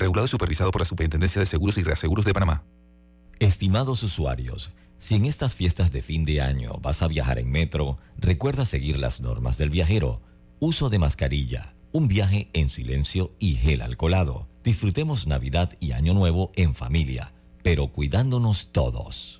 Regulado y supervisado por la Superintendencia de Seguros y Reaseguros de Panamá. Estimados usuarios, si en estas fiestas de fin de año vas a viajar en metro, recuerda seguir las normas del viajero. Uso de mascarilla, un viaje en silencio y gel alcoholado. Disfrutemos Navidad y Año Nuevo en familia, pero cuidándonos todos.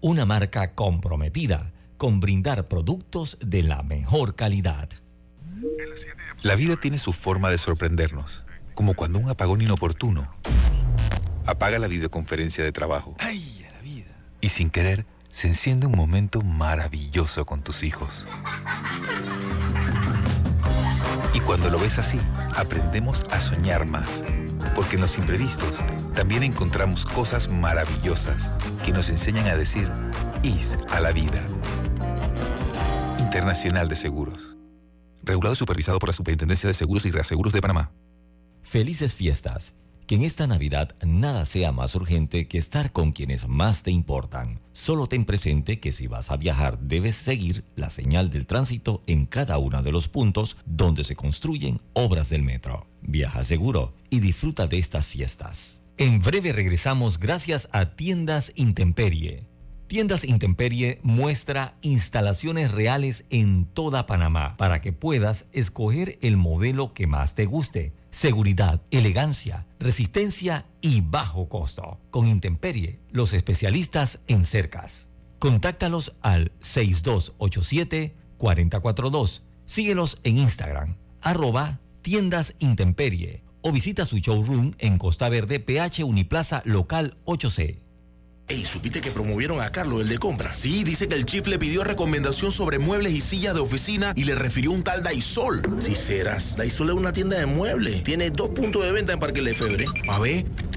una marca comprometida con brindar productos de la mejor calidad. La vida tiene su forma de sorprendernos, como cuando un apagón inoportuno apaga la videoconferencia de trabajo. ¡Ay, la vida! Y sin querer, se enciende un momento maravilloso con tus hijos. Y cuando lo ves así, aprendemos a soñar más porque en los imprevistos también encontramos cosas maravillosas que nos enseñan a decir IS a la vida. Internacional de Seguros. Regulado y supervisado por la Superintendencia de Seguros y Reaseguros de Panamá. Felices fiestas. Que en esta Navidad nada sea más urgente que estar con quienes más te importan. Solo ten presente que si vas a viajar debes seguir la señal del tránsito en cada uno de los puntos donde se construyen obras del metro. Viaja seguro y disfruta de estas fiestas. En breve regresamos gracias a Tiendas Intemperie. Tiendas Intemperie muestra instalaciones reales en toda Panamá para que puedas escoger el modelo que más te guste. Seguridad, elegancia, resistencia y bajo costo. Con Intemperie, los especialistas en cercas. Contáctalos al 6287-442. Síguelos en Instagram, arroba Tiendas Intemperie o visita su showroom en Costa Verde, PH Uniplaza Local 8C. Ey, ¿supiste que promovieron a Carlos, el de compra? Sí, dice que el chief le pidió recomendación sobre muebles y sillas de oficina y le refirió un tal Daisol. Si serás, Daisol es una tienda de muebles. Tiene dos puntos de venta en Parque Lefebvre. A ver,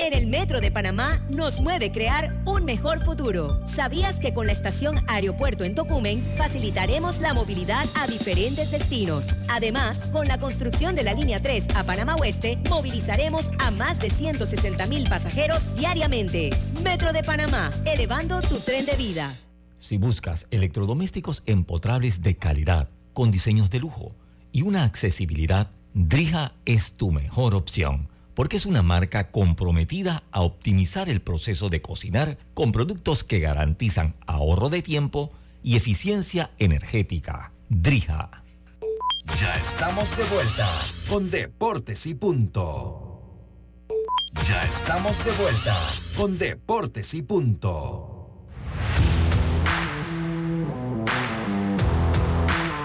En el Metro de Panamá nos mueve crear un mejor futuro. ¿Sabías que con la estación Aeropuerto en Tocumen facilitaremos la movilidad a diferentes destinos? Además, con la construcción de la línea 3 a Panamá Oeste, movilizaremos a más de 160 mil pasajeros diariamente. Metro de Panamá, elevando tu tren de vida. Si buscas electrodomésticos empotrables de calidad, con diseños de lujo y una accesibilidad, Drija es tu mejor opción porque es una marca comprometida a optimizar el proceso de cocinar con productos que garantizan ahorro de tiempo y eficiencia energética. Drija. Ya estamos de vuelta con Deportes y Punto. Ya estamos de vuelta con Deportes y Punto.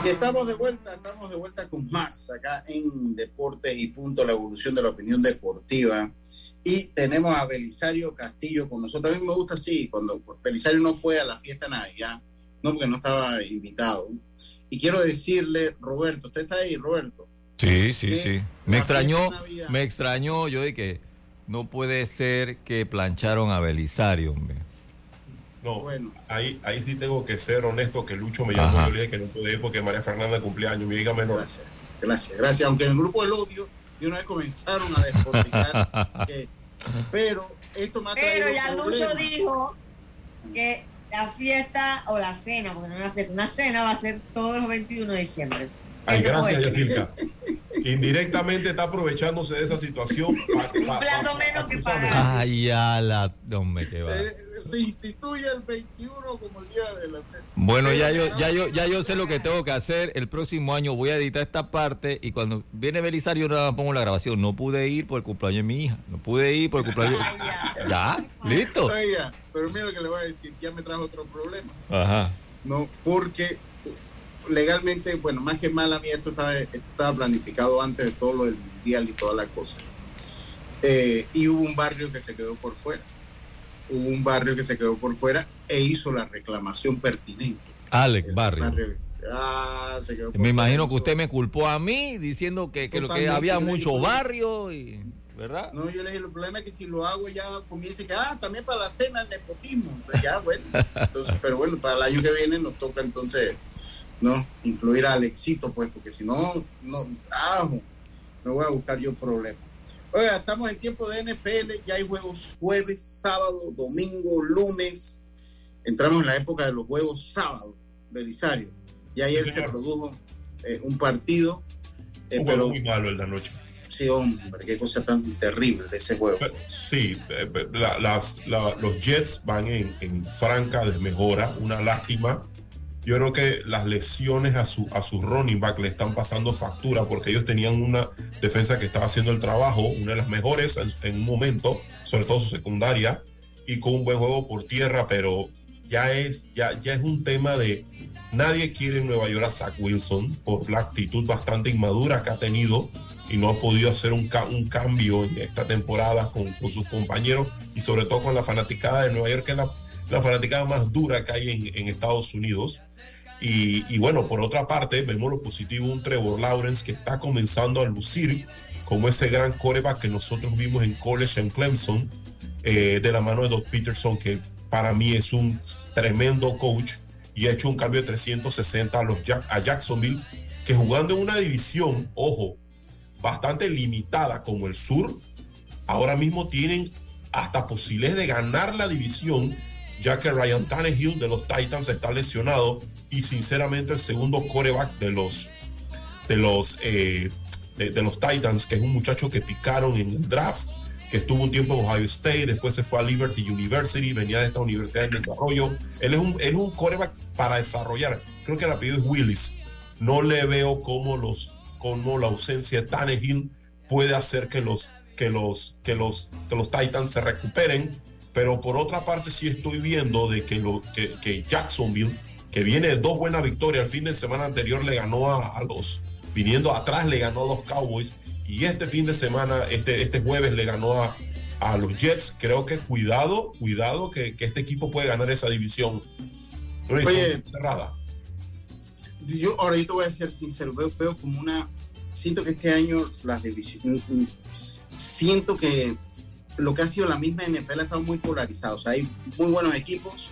Y estamos de vuelta, estamos de vuelta con más acá en Deportes y Punto, la evolución de la opinión deportiva. Y tenemos a Belisario Castillo con nosotros. A mí me gusta así, cuando Belisario no fue a la fiesta Navidad, no porque no estaba invitado. Y quiero decirle, Roberto, ¿usted está ahí, Roberto? Sí, sí, sí. Me extrañó, me extrañó yo de que no puede ser que plancharon a Belisario, hombre. No, bueno. ahí, ahí sí tengo que ser honesto que Lucho me llamó y le dije que no pude ir porque María Fernanda cumpleaños, mi hija menor. Gracias, gracias, gracias. Aunque en el grupo del odio de una vez comenzaron a despotricar, pero esto me ha Pero ya Lucho dijo que la fiesta o la cena, porque no es una fiesta, una cena va a ser todos los 21 de diciembre. Ay, gracias, Yacirca. Indirectamente está aprovechándose de esa situación. Pa, menos que pagar. Ay, ya la. Hombre, que va. Eh, se instituye el 21 como el día de la. Bueno, ya yo, ya yo, ya yo sé lo que tengo que hacer. El próximo año voy a editar esta parte y cuando viene Belisario no pongo la grabación. No pude ir por el cumpleaños de mi hija. No pude ir por el cumpleaños. ya. ya, listo. pero mira lo que le voy a decir. Ya me trajo otro problema. Ajá. No, porque legalmente, bueno, más que mal a mí esto estaba, estaba planificado antes de todo lo del mundial y toda la cosa. Eh, y hubo un barrio que se quedó por fuera. Hubo un barrio que se quedó por fuera e hizo la reclamación pertinente. Alex Barrio. Ah, me imagino que usted me culpó a mí diciendo que, que, lo que había mucho barrio y... ¿verdad? No, yo le dije, el problema es que si lo hago ya comienza que, ah, también para la cena el nepotismo. ya, bueno. Entonces, pero bueno, para el año que viene nos toca entonces ¿no? Incluir al éxito, pues, porque si no, no, ah, me voy a buscar yo problemas. Oiga, estamos en tiempo de NFL, ya hay juegos jueves, sábado, domingo, lunes. Entramos en la época de los juegos sábado, Belisario. Y ayer se produjo eh, un partido. Eh, un pero, muy malo en la noche. Sí, hombre, qué cosa tan terrible ese juego. Sí, eh, las, los Jets van en, en franca desmejora, una lástima yo creo que las lesiones a su, a su running back le están pasando factura porque ellos tenían una defensa que estaba haciendo el trabajo, una de las mejores en, un momento, sobre todo su secundaria, y con un buen juego por tierra, pero ya es, ya, ya es un tema de nadie quiere en Nueva York a Zach Wilson por la actitud bastante inmadura que ha tenido y no ha podido hacer un, un cambio en esta temporada con, con, sus compañeros y sobre todo con la fanaticada de Nueva York, que es la, la fanaticada más dura que hay en, en Estados Unidos. Y, bueno, por otra parte, vemos lo positivo un Trevor Lawrence que está comenzando a lucir como ese gran coreback que nosotros vimos en college en Clemson, eh, de la mano de Doc Peterson, que para mí es un tremendo coach y ha hecho un cambio de 360 a, los a Jacksonville, que jugando en una división, ojo, bastante limitada como el sur, ahora mismo tienen hasta posibilidades de ganar la división ya que Ryan Tannehill de los Titans está lesionado y sinceramente el segundo coreback de los de los eh, de, los Titans, que es un muchacho que picaron en el draft, que estuvo un tiempo en Ohio State, después se fue a Liberty University, venía de esta universidad de desarrollo. Él es un, él es un coreback para desarrollar. Creo que el apellido es Willis. no le veo cómo los cómo la ausencia de Tannehill puede hacer que los que los que los que los Titans se recuperen, pero por otra parte sí estoy viendo de que lo que, que Jacksonville que viene de dos buenas victorias, el fin de semana anterior le ganó a, a los viniendo atrás le ganó a los Cowboys y este fin de semana este este jueves le ganó a a los Jets, creo que cuidado, cuidado que, que este equipo puede ganar esa división. Oye, cerrada. Yo ahora yo te voy a ser sincero, veo, veo como una, siento que este año las divisiones, siento que lo que ha sido la misma NFL ha estado muy polarizado, o sea, hay muy buenos equipos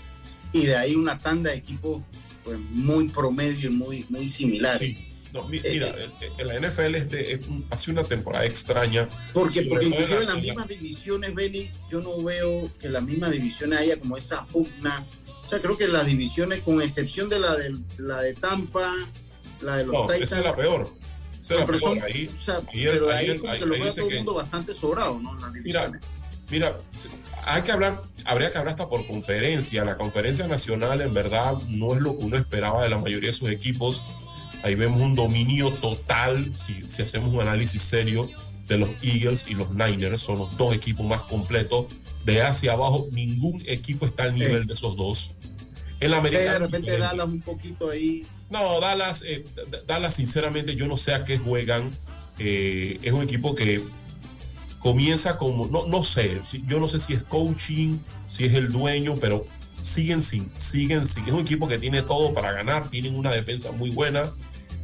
y de ahí una tanda de equipos pues, muy promedio y muy, muy similares. Sí. No, mira, en la NFL este, es un- ha sido una temporada extraña. Porque, porque inclusive en la- las mismas divisiones, Benny, yo no veo que las mismas divisiones haya como esa pugna. O sea, creo que las divisiones, con excepción de la de, la de Tampa, la de los No, Titans. esa es la peor. Pero son- Ahí, o sea, pero de ahí- como que lo dice todo el mundo bastante sobrado, ¿no? Las Mira, divisiones. mira, hay que hablar, habría que hablar hasta por conferencia. La conferencia nacional, en verdad, no es lo que uno esperaba de la mayoría de sus equipos. Ahí vemos un dominio total, si, si hacemos un análisis serio, de los Eagles y los Niners. Son los dos equipos más completos. De hacia abajo, ningún equipo está al nivel de esos dos. En la Que de repente. Dallas un poquito ahí. No, Dallas, eh, Dallas, sinceramente, yo no sé a qué juegan. Eh, es un equipo que comienza como, no, no sé, yo no sé si es coaching, si es el dueño, pero siguen sin, siguen sin. Es un equipo que tiene todo para ganar, tienen una defensa muy buena,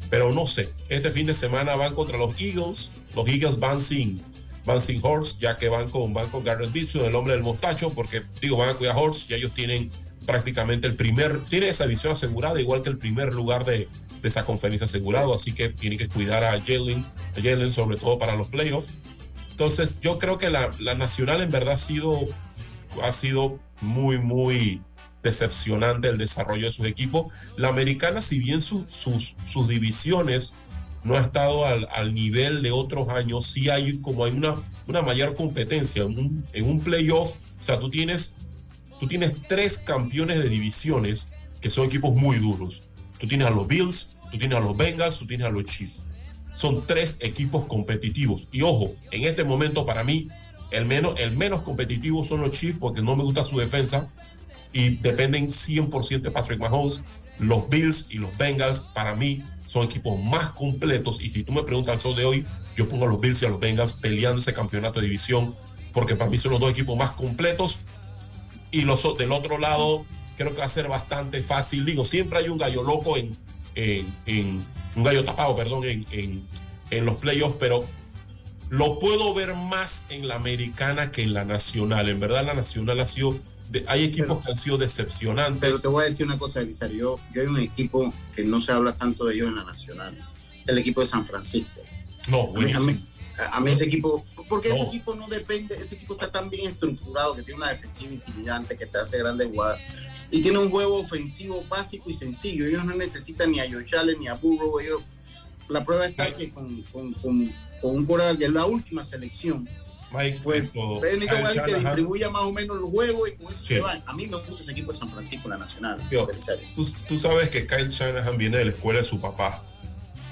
pero no sé. Este fin de semana van contra los Eagles. Los Eagles van sin, van sin Horst, ya que van con, van con Garrett Bitson, el hombre del mostacho, porque digo, van a cuidar a Horst y ellos tienen prácticamente el primer, tiene esa visión asegurada, igual que el primer lugar de, de esa conferencia asegurado, así que tienen que cuidar a Jalen, a sobre todo para los playoffs. Entonces, yo creo que la, la nacional en verdad ha sido, ha sido muy, muy decepcionante el desarrollo de sus equipos. La americana, si bien su- sus, sus divisiones no ha estado al, al nivel de otros años, sí hay como hay una, una mayor competencia en un, en un playoff. O sea, tú tienes, tú tienes tres campeones de divisiones que son equipos muy duros. Tú tienes a los Bills, tú tienes a los Bengals, tú tienes a los Chiefs. Son tres equipos competitivos. Y ojo, en este momento para mí, el menos, el menos competitivo son los Chiefs porque no me gusta su defensa y dependen 100% de Patrick Mahomes. Los Bills y los Bengals para mí son equipos más completos y si tú me preguntas al sol de hoy, yo pongo a los Bills y a los Bengals peleando ese campeonato de división porque para mí son los dos equipos más completos y los del otro lado creo que va a ser bastante fácil. Digo, siempre hay un gallo loco en, en, en- un gallo tapado, perdón, en, en, en los playoffs, pero lo puedo ver más en la americana que en la nacional. En verdad, la nacional ha sido, de- hay equipos que han sido decepcionantes. Pero te voy a decir una cosa, Elisario. Yo, yo hay un equipo que no se habla tanto de ellos en la nacional. El equipo de San Francisco. No, A mí, a mí- a mí ese equipo, porque ese No. equipo no depende, ese equipo está tan bien estructurado que tiene una defensiva intimidante que te hace grandes jugadas y tiene un juego ofensivo básico y sencillo. Ellos no necesitan ni a Josh Allen ni a Burrow. Ellos, la prueba está que con, con, con, con un coral de la última selección, Mike, pues alguien que distribuya más o menos los juegos y con eso Sí. se van. A mí me gusta ese equipo de San Francisco la nacional. Yo, Elisario. tú, tú sabes que Kyle Shanahan viene de la escuela de su papá.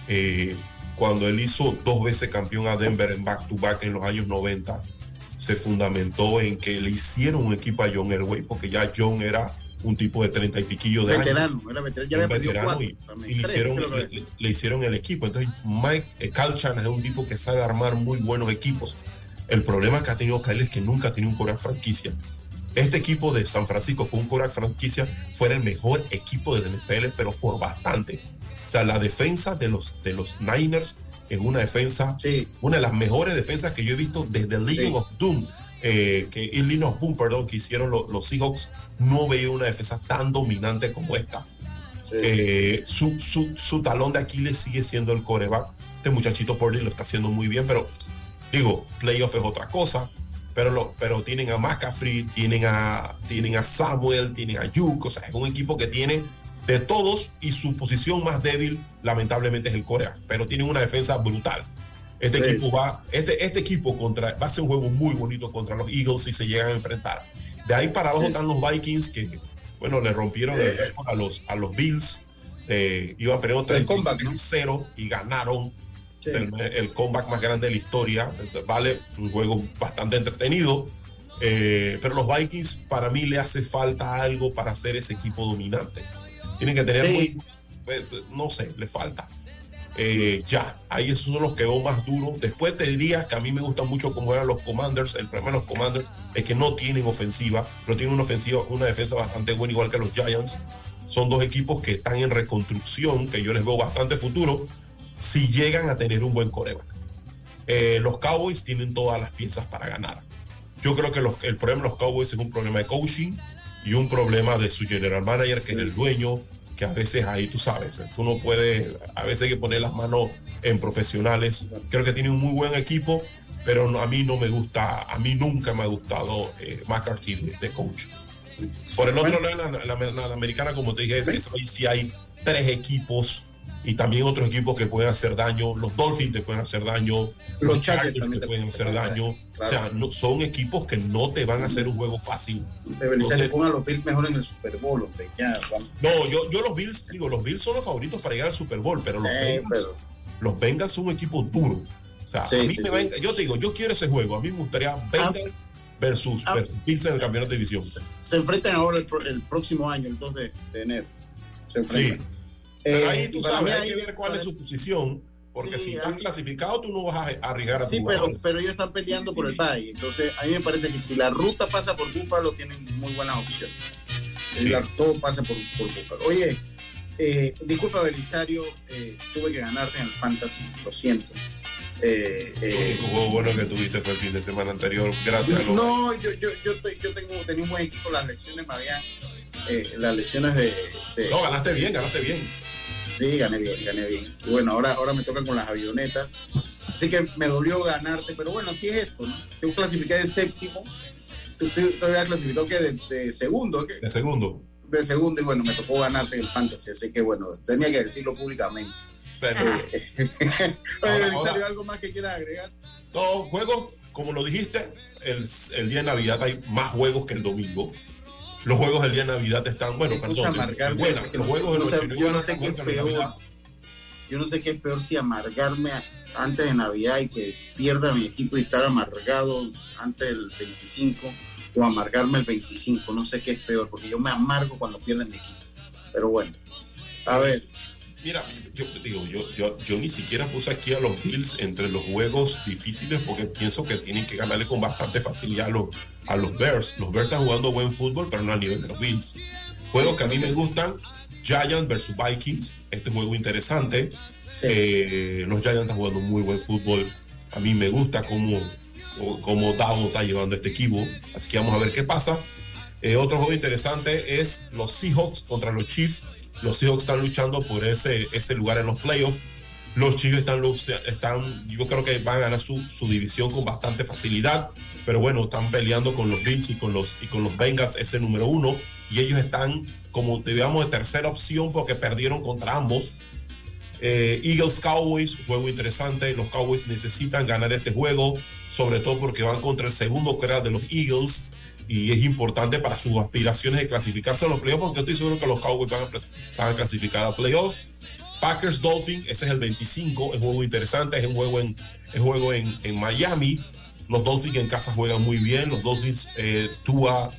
Eh, cuando él hizo dos veces campeón a Denver en back-to-back en los años 90, se fundamentó en que le hicieron un equipo a John Elway, porque ya John era un tipo de treinta y piquillo de años. Veterano, era veterano, ya había veterano cuatro. y, también, y le, tres, hicieron, creo que- le, le hicieron el equipo. Entonces, Mike eh, Shanahan es un tipo que sabe armar muy buenos equipos. El problema que ha tenido Kyle es que nunca ha tenido un coreback franquicia. Este equipo de San Francisco con un coreback franquicia fuera el mejor equipo del NFL, pero por bastante. O sea, la defensa de los, de los Niners es una defensa, una de las mejores defensas que yo he visto desde Legion Sí. of Doom, eh, que el Legion of Boom, perdón, que hicieron lo- los Seahawks. No veía una defensa tan dominante como esta. Eh, su, su, su talón de Aquiles sigue siendo el coreback. Este muchachito Purdy lo está haciendo muy bien, pero digo, playoff es otra cosa. Pero, lo, pero tienen a McCaffrey, tienen a, tienen a Samuel, tienen a Yuk. O sea, es un equipo que tiene de todos y su posición más débil, lamentablemente, es el coreback. Pero tienen una defensa brutal. Este Sí, equipo va, este, este equipo contra, va a ser un juego muy bonito contra los Eagles si se llegan a enfrentar. De ahí para abajo Sí. están los Vikings que, bueno, le rompieron Eh. a los, a los Bills. eh, iban perdiendo El comeback, ¿no? 0 y ganaron Sí. el, el comeback más grande de la historia. Entonces, vale, un juego bastante entretenido. Eh, pero los Vikings, para mí, le hace falta algo para ser ese equipo dominante. Tienen que tener, Sí. muy- eh, no sé, le falta. Eh, ya, ahí esos son los que veo más duros. Después te diría que a mí me gusta mucho cómo eran los Commanders. El problema de los Commanders es que no tienen ofensiva, pero tienen una ofensiva, una defensa bastante buena, igual que los Giants. Son dos equipos que están en reconstrucción, que yo les veo bastante futuro, si llegan a tener un buen coreback. Eh, los Cowboys tienen todas las piezas para ganar. Yo creo que los- el problema de los Cowboys es un problema de coaching y un problema de su general manager, que es el dueño, que a veces ahí tú sabes, tú no puedes, a veces hay que poner las manos en profesionales. Creo que tiene un muy buen equipo, pero no- a mí no me gusta, a mí nunca me ha gustado eh, McCarthy de, de coach. Por el otro lado, la, la- la- la americana, como te dije, eso ahí sí hay tres equipos y también otros equipos que pueden hacer daño. Los Dolphins te pueden hacer daño. Los Chargers te pueden hacer daño. claro. O sea, no, son equipos que no te van a hacer un juego fácil. De Belisario, No sé. ponga a los Bills mejor en el Super Bowl, hombre. Ya, vamos. No, yo, yo los Bills, digo, los Bills son los favoritos para llegar al Super Bowl, pero los, Eh, Bengals, pero- los Bengals son un equipo duro. O sea, Sí, a mí sí, me sí. yo te digo, yo quiero ese juego. A mí me gustaría Bengals versus, Ah. versus Bills en el campeonato de división. Se enfrentan ahora el próximo año, el 2 de, de enero. Se enfrentan. Sí. Pero Eh, ahí tú sabes, hay que ver cuál es su posición, porque Sí, si estás ahí- clasificado, tú no vas a arriesgar a Sí, tus pero, pero ellos están peleando por el bye. Entonces, a mí me parece que si la ruta pasa por Búfalo, tienen muy buenas opciones. Sí. La- todo pasa por, por Búfalo. Oye, eh, disculpa, Belisario, eh, tuve que ganarte en el Fantasy, lo siento. Eh, El eh, juego bueno que tuviste fue el fin de semana anterior, gracias a los no, yo, yo, yo, yo tengo, tenía un buen equipo, las lesiones me habían. eh, las lesiones de, de- No, ganaste bien, ganaste bien. Sí, gané bien, gané bien. Y bueno, ahora, ahora me tocan con las avionetas. Así que me dolió ganarte, pero bueno, así es esto, ¿no? Yo clasifiqué de séptimo. Tú, tú, tú habías clasificado que de, de segundo, ¿qué? De segundo. De segundo, y bueno, me tocó ganarte en el fantasy, así que bueno, tenía que decirlo públicamente. Pero, Oye, Ahora, ahora- ¿algo más que quieras agregar? no, juegos, como lo dijiste, el, el día de Navidad hay más juegos que el domingo. Los juegos del día de Navidad están, bueno, perdón, de- de amargarme, buena, los no sé- juegos de sé- Nochebuena yo no sé qué es de peor. Navidad. Yo no sé qué es peor si amargarme antes de Navidad y que pierda mi equipo y estar amargado antes del 25 o amargarme el 25. No sé qué es peor, porque yo me amargo cuando pierde mi equipo. Pero bueno, a ver, Mira, yo te digo, yo, yo, yo ni siquiera puse aquí a los Bills entre los juegos difíciles porque pienso que tienen que ganarle con bastante facilidad a los, a los Bears. Los Bears están jugando buen fútbol, pero no al nivel de los Bills. Juegos que a mí me gustan, Giants versus Vikings, este juego interesante. Eh, los Giants están jugando muy buen fútbol. A mí me gusta cómo, cómo Davo está llevando este equipo. Así que vamos a ver qué pasa. Eh, otro juego interesante es los Seahawks contra los Chiefs. Los Seahawks están luchando por ese, ese lugar en los playoffs. Los Chiefs están, están, yo creo que van a ganar su, su división con bastante facilidad, pero bueno, están peleando con los Bills y con los, y con los Bengals, ese número uno, y ellos están como, digamos, de tercera opción porque perdieron contra ambos. Eh, Eagles Cowboys, juego interesante. Los Cowboys necesitan ganar este juego, sobre todo porque van contra el segundo crack de los Eagles y es importante para sus aspiraciones de clasificarse a los playoffs, porque estoy seguro que los Cowboys van a, pres- van a clasificar a playoffs. Packers Dolphins, ese es el 25, es un juego interesante, es un juego en, es juego en, en Miami. Los Dolphins en casa juegan muy bien. Los Dolphins, eh, Tua,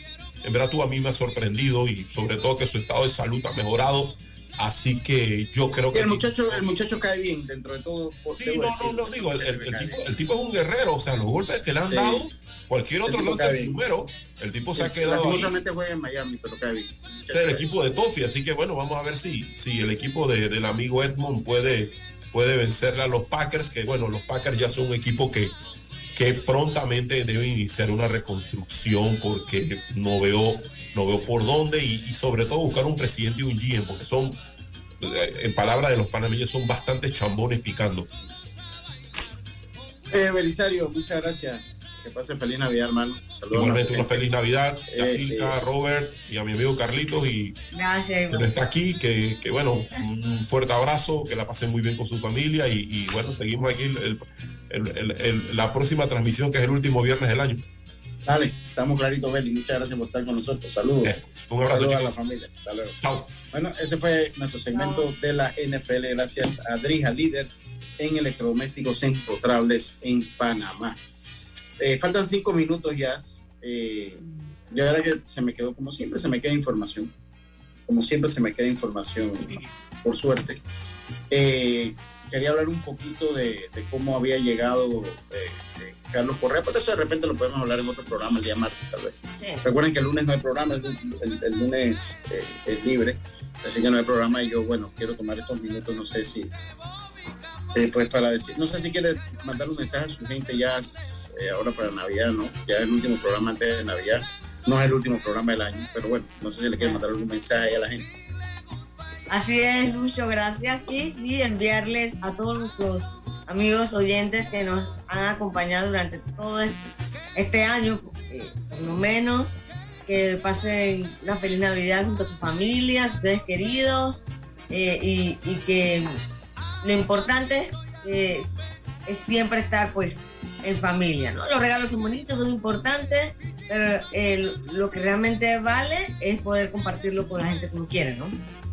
en verdad Tua a mí me ha sorprendido y sobre todo que su estado de salud ha mejorado. Así que yo creo que el muchacho, el muchacho cae bien dentro de todo. Sí, no, no, no, digo, el, el- el tipo, el tipo es un guerrero, o sea, los golpes que le han Sí. dado, cualquier El otro de bien. número, el tipo se ha quedado. Lastimosamente juega en Miami, pero cae bien. Es el equipo de Toffee, así que bueno, vamos a ver si, si el equipo de- del amigo Edmond puede, puede vencerle a los Packers, que bueno, los Packers ya son un equipo que, que prontamente debe iniciar una reconstrucción porque no veo, no veo por dónde y, y sobre todo buscar un presidente y un GM, porque son, eh, en palabras de los panameños, son bastante chambones picando. Eh, Belisario, muchas gracias. Que pase feliz Navidad, hermano. Saludos. Igualmente una feliz Navidad a Eh, Silka, a Robert y a mi amigo Carlitos y Gracias. que no está aquí, que, que, bueno, un fuerte abrazo, que la pasen muy bien con su familia y, y, bueno, seguimos aquí el- el- el- el- el- la próxima transmisión que es el último viernes del año. Dale, estamos claritos, Beli. Muchas gracias por estar con nosotros. Saludos. Eh, un abrazo, Saludos a la familia. Hasta luego. Chao. Bueno, ese fue nuestro segmento de la NFL. Gracias a Drija, líder en electrodomésticos empotrables en Panamá. Eh, faltan cinco minutos ya. Eh, ya era que se me quedó, como siempre, se me queda información. Como siempre, se me queda información, por suerte. Eh, quería hablar un poquito de, de cómo había llegado eh, eh, Carlos Correa, pero eso de repente lo podemos hablar en otro programa el día martes, tal vez. Recuerden que el lunes no hay programa, el, el- el lunes eh, es libre, así que no hay programa y yo, bueno, quiero tomar estos minutos, no sé si, eh, pues para decir, no sé si quiere mandar un mensaje a su gente ya eh, ahora para Navidad, ¿no? Ya el último programa antes de Navidad, no es el último programa del año, pero bueno, no sé si le quiere mandar algún mensaje a la gente. Así es, Lucho, gracias. Y sí, enviarles a todos nuestros amigos oyentes que nos han acompañado durante todo este, año, por lo menos, que pasen una feliz Navidad junto a sus familias, ustedes queridos, eh, y, y que lo importante es, es siempre estar pues en familia, ¿no? Los regalos son bonitos, son importantes, pero lo que realmente vale es poder compartirlo con la gente que uno quiere, ¿no?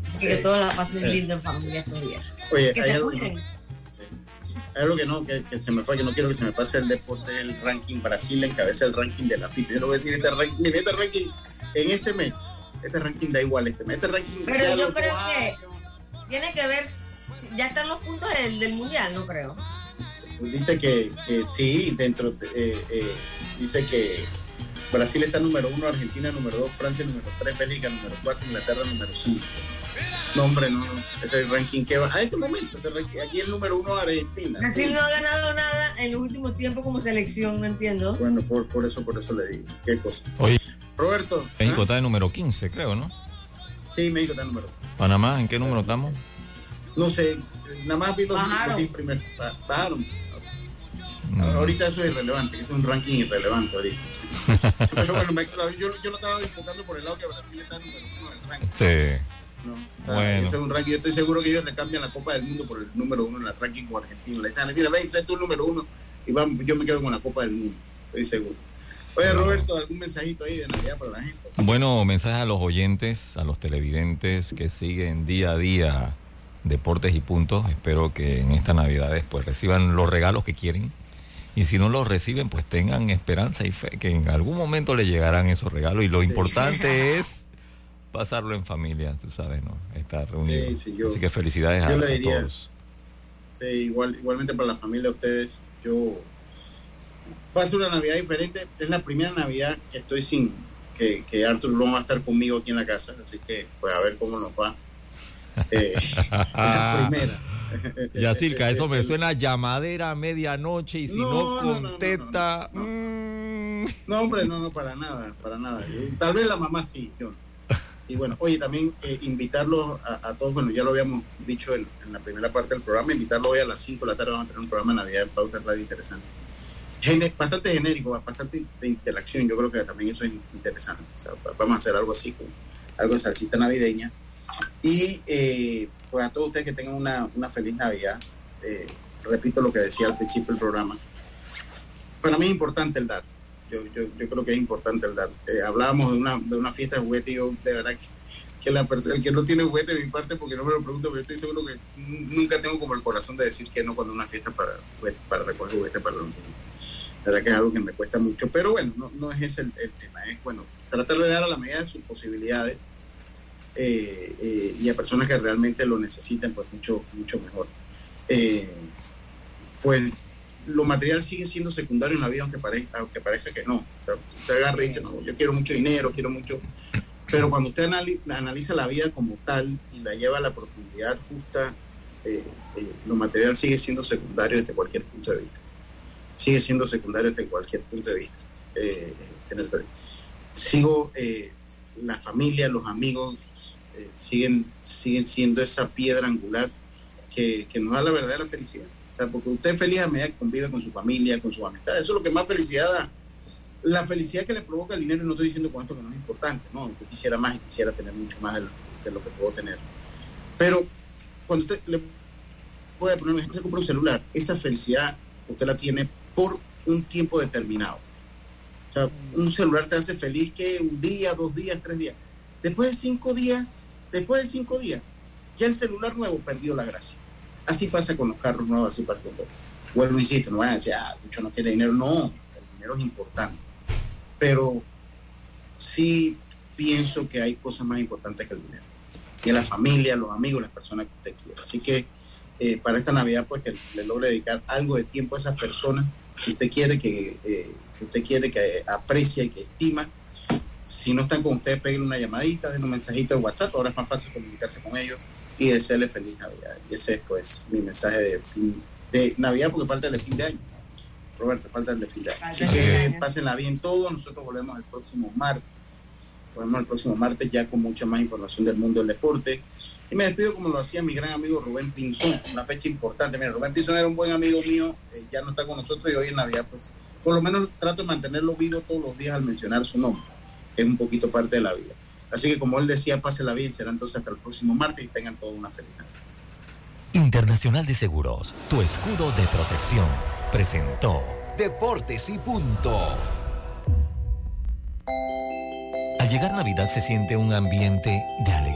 Así Sí. que todos la pasen Sí. lindo en familia estos días. Oye, que hay se algo, cuiden. hay algo que no, que, que se me fue, que no quiero que se me pase el deporte, el ranking. Brasil encabeza el ranking de la FIFA. Yo no voy a decir este ranking, este ranking en este mes, este ranking da igual este mes. Este ranking Pero yo lo- creo que tiene que ver, ya están los puntos del, del mundial, no creo. Dice que, que sí, dentro, de- eh, eh, dice que Brasil está número uno, Argentina número dos, Francia número tres, Bélgica número cuatro, Inglaterra número cinco. No, hombre, no, no. Ese es el ranking que va. A este momento, ese ranking- aquí el número uno Argentina. Brasil no ha ganado nada en los últimos tiempos como selección, no entiendo. Bueno, por, por eso, por eso le digo. Qué cosa. Oye, Roberto. México está de número 15, creo, ¿no? Sí, México está número. Panamá, ¿en qué número estamos? No sé, nada más vi los Bajaron. los primeros. Bajaron. Ahorita eso es irrelevante, es un ranking irrelevante ahorita. Pero bueno, me- yo, yo lo estaba enfocando por el lado que Brasil está número uno del ranking. Sí. ¿no? O sea, Bueno. ese es un ranking. Yo estoy seguro que ellos le cambian la Copa del Mundo por el número uno en el ranking con Argentina. Le echan, le ven, sé tú el número uno. Y vamos, yo me quedo con la Copa del Mundo. Estoy seguro. Oye, Roberto, ¿algún mensajito ahí de Navidad para la gente? Bueno, mensaje a los oyentes, a los televidentes que siguen día a día Deportes y Puntos. Espero que en estas Navidades pues reciban los regalos que quieren. Y si no los reciben, pues tengan esperanza y fe que en algún momento les llegarán esos regalos. Y lo importante es pasarlo en familia, tú sabes, ¿no? Estar reunidos. Sí, sí, yo- Así que felicidades a, yo le a diría- todos. Sí, igual, igualmente para la familia de ustedes, yo va a ser una Navidad diferente. Es la primera Navidad que estoy sin que, que Arthur Long va a estar conmigo aquí en la casa, así que pues a ver cómo nos va. Eh, la primera. Yacirca, eso me suena llamadera a medianoche y si No, no, no, no, no, contesta. No, hombre, no, no, para nada, para nada. Tal vez la mamá sí, yo. Y bueno, oye, también eh, invitarlos a, a todos, bueno, ya lo habíamos dicho en, en la primera parte del programa, invitarlos hoy a las 5 de la tarde, vamos a tener un programa de Navidad en Pauta Radio interesante. Gene- bastante genérico, bastante de interacción, yo creo que también eso es interesante. O sea, va- vamos a hacer algo así, algo de salsita navideña. Y eh, pues a todos ustedes que tengan una, una feliz Navidad. Eh, repito lo que decía al principio del programa. Para mí es importante el dar. Yo, yo, yo creo que es importante el dar. Eh, hablábamos de una, de una fiesta de juguete y yo de verdad que, que la persona, el que no tiene juguete de mi parte, porque no me lo pregunto, pero estoy seguro que nunca tengo como el corazón de decir que no cuando una fiesta para, para recoger juguete para los niños. La verdad que es algo que me cuesta mucho. Pero bueno, no, no es ese el, el tema. Es bueno, tratar de dar a la medida de sus posibilidades eh, eh, y a personas que realmente lo necesiten, pues mucho, mucho mejor. Eh, pues lo material sigue siendo secundario en la vida, aunque parezca, aunque parezca que no. O sea, usted agarra y dice, no, yo quiero mucho dinero, quiero mucho. Pero cuando usted anali- analiza la vida como tal y la lleva a la profundidad justa, eh, eh, lo material sigue siendo secundario desde cualquier punto de vista. Sigue siendo secundario desde cualquier punto de vista. Eh, sigo, la familia, los amigos, eh, siguen, siguen siendo esa piedra angular que, que nos da la verdadera felicidad. O sea, porque usted es feliz a medida que convive con su familia, con sus amistades. Eso es lo que más felicidad da. La felicidad que le provoca el dinero, y no estoy diciendo con esto que no es importante, no, yo quisiera más y quisiera tener mucho más de lo, que puedo tener. Pero cuando usted le puede poner un se compra un celular, esa felicidad usted la tiene por un tiempo determinado. Un celular te hace feliz que un día, dos días, tres días. Después de cinco días, después de cinco días, ya el celular nuevo perdió la gracia. Así pasa con los carros nuevos, así pasa con todo. Vuelvo, insisto, no vayan a decir, ah, mucho no quiere dinero. No, el dinero es importante. Pero sí pienso que hay cosas más importantes que el dinero. Que la familia, los amigos, las personas que usted quiere. Así que eh, para esta Navidad, pues que le logre dedicar algo de tiempo a esas personas que usted quiere, que, eh, que usted quiere, que aprecia y que estima. Si no están con ustedes, peguen una llamadita, den un mensajito de WhatsApp. Ahora es más fácil comunicarse con ellos y desearles feliz Navidad. Y ese es pues mi mensaje de, fin, de Navidad porque falta el de fin de año. Roberto, falta el de fin de año. Así que pásenla bien todo. Nosotros volvemos el próximo martes. Volvemos el próximo martes ya con mucha más información del mundo del deporte. Y me despido como lo hacía mi gran amigo Rubén Pinzón, una fecha importante. Mira, Rubén Pinzón era un buen amigo mío, eh, ya no está con nosotros y hoy en Navidad, pues, por lo menos trato de mantenerlo vivo todos los días al mencionar su nombre, es un poquito parte de la vida. Así que como él decía, pásela bien, será entonces hasta el próximo martes y tengan toda una feliz Navidad. Internacional de Seguros, tu escudo de protección, presentó Deportes y punto. Al llegar Navidad se siente un ambiente de alegría.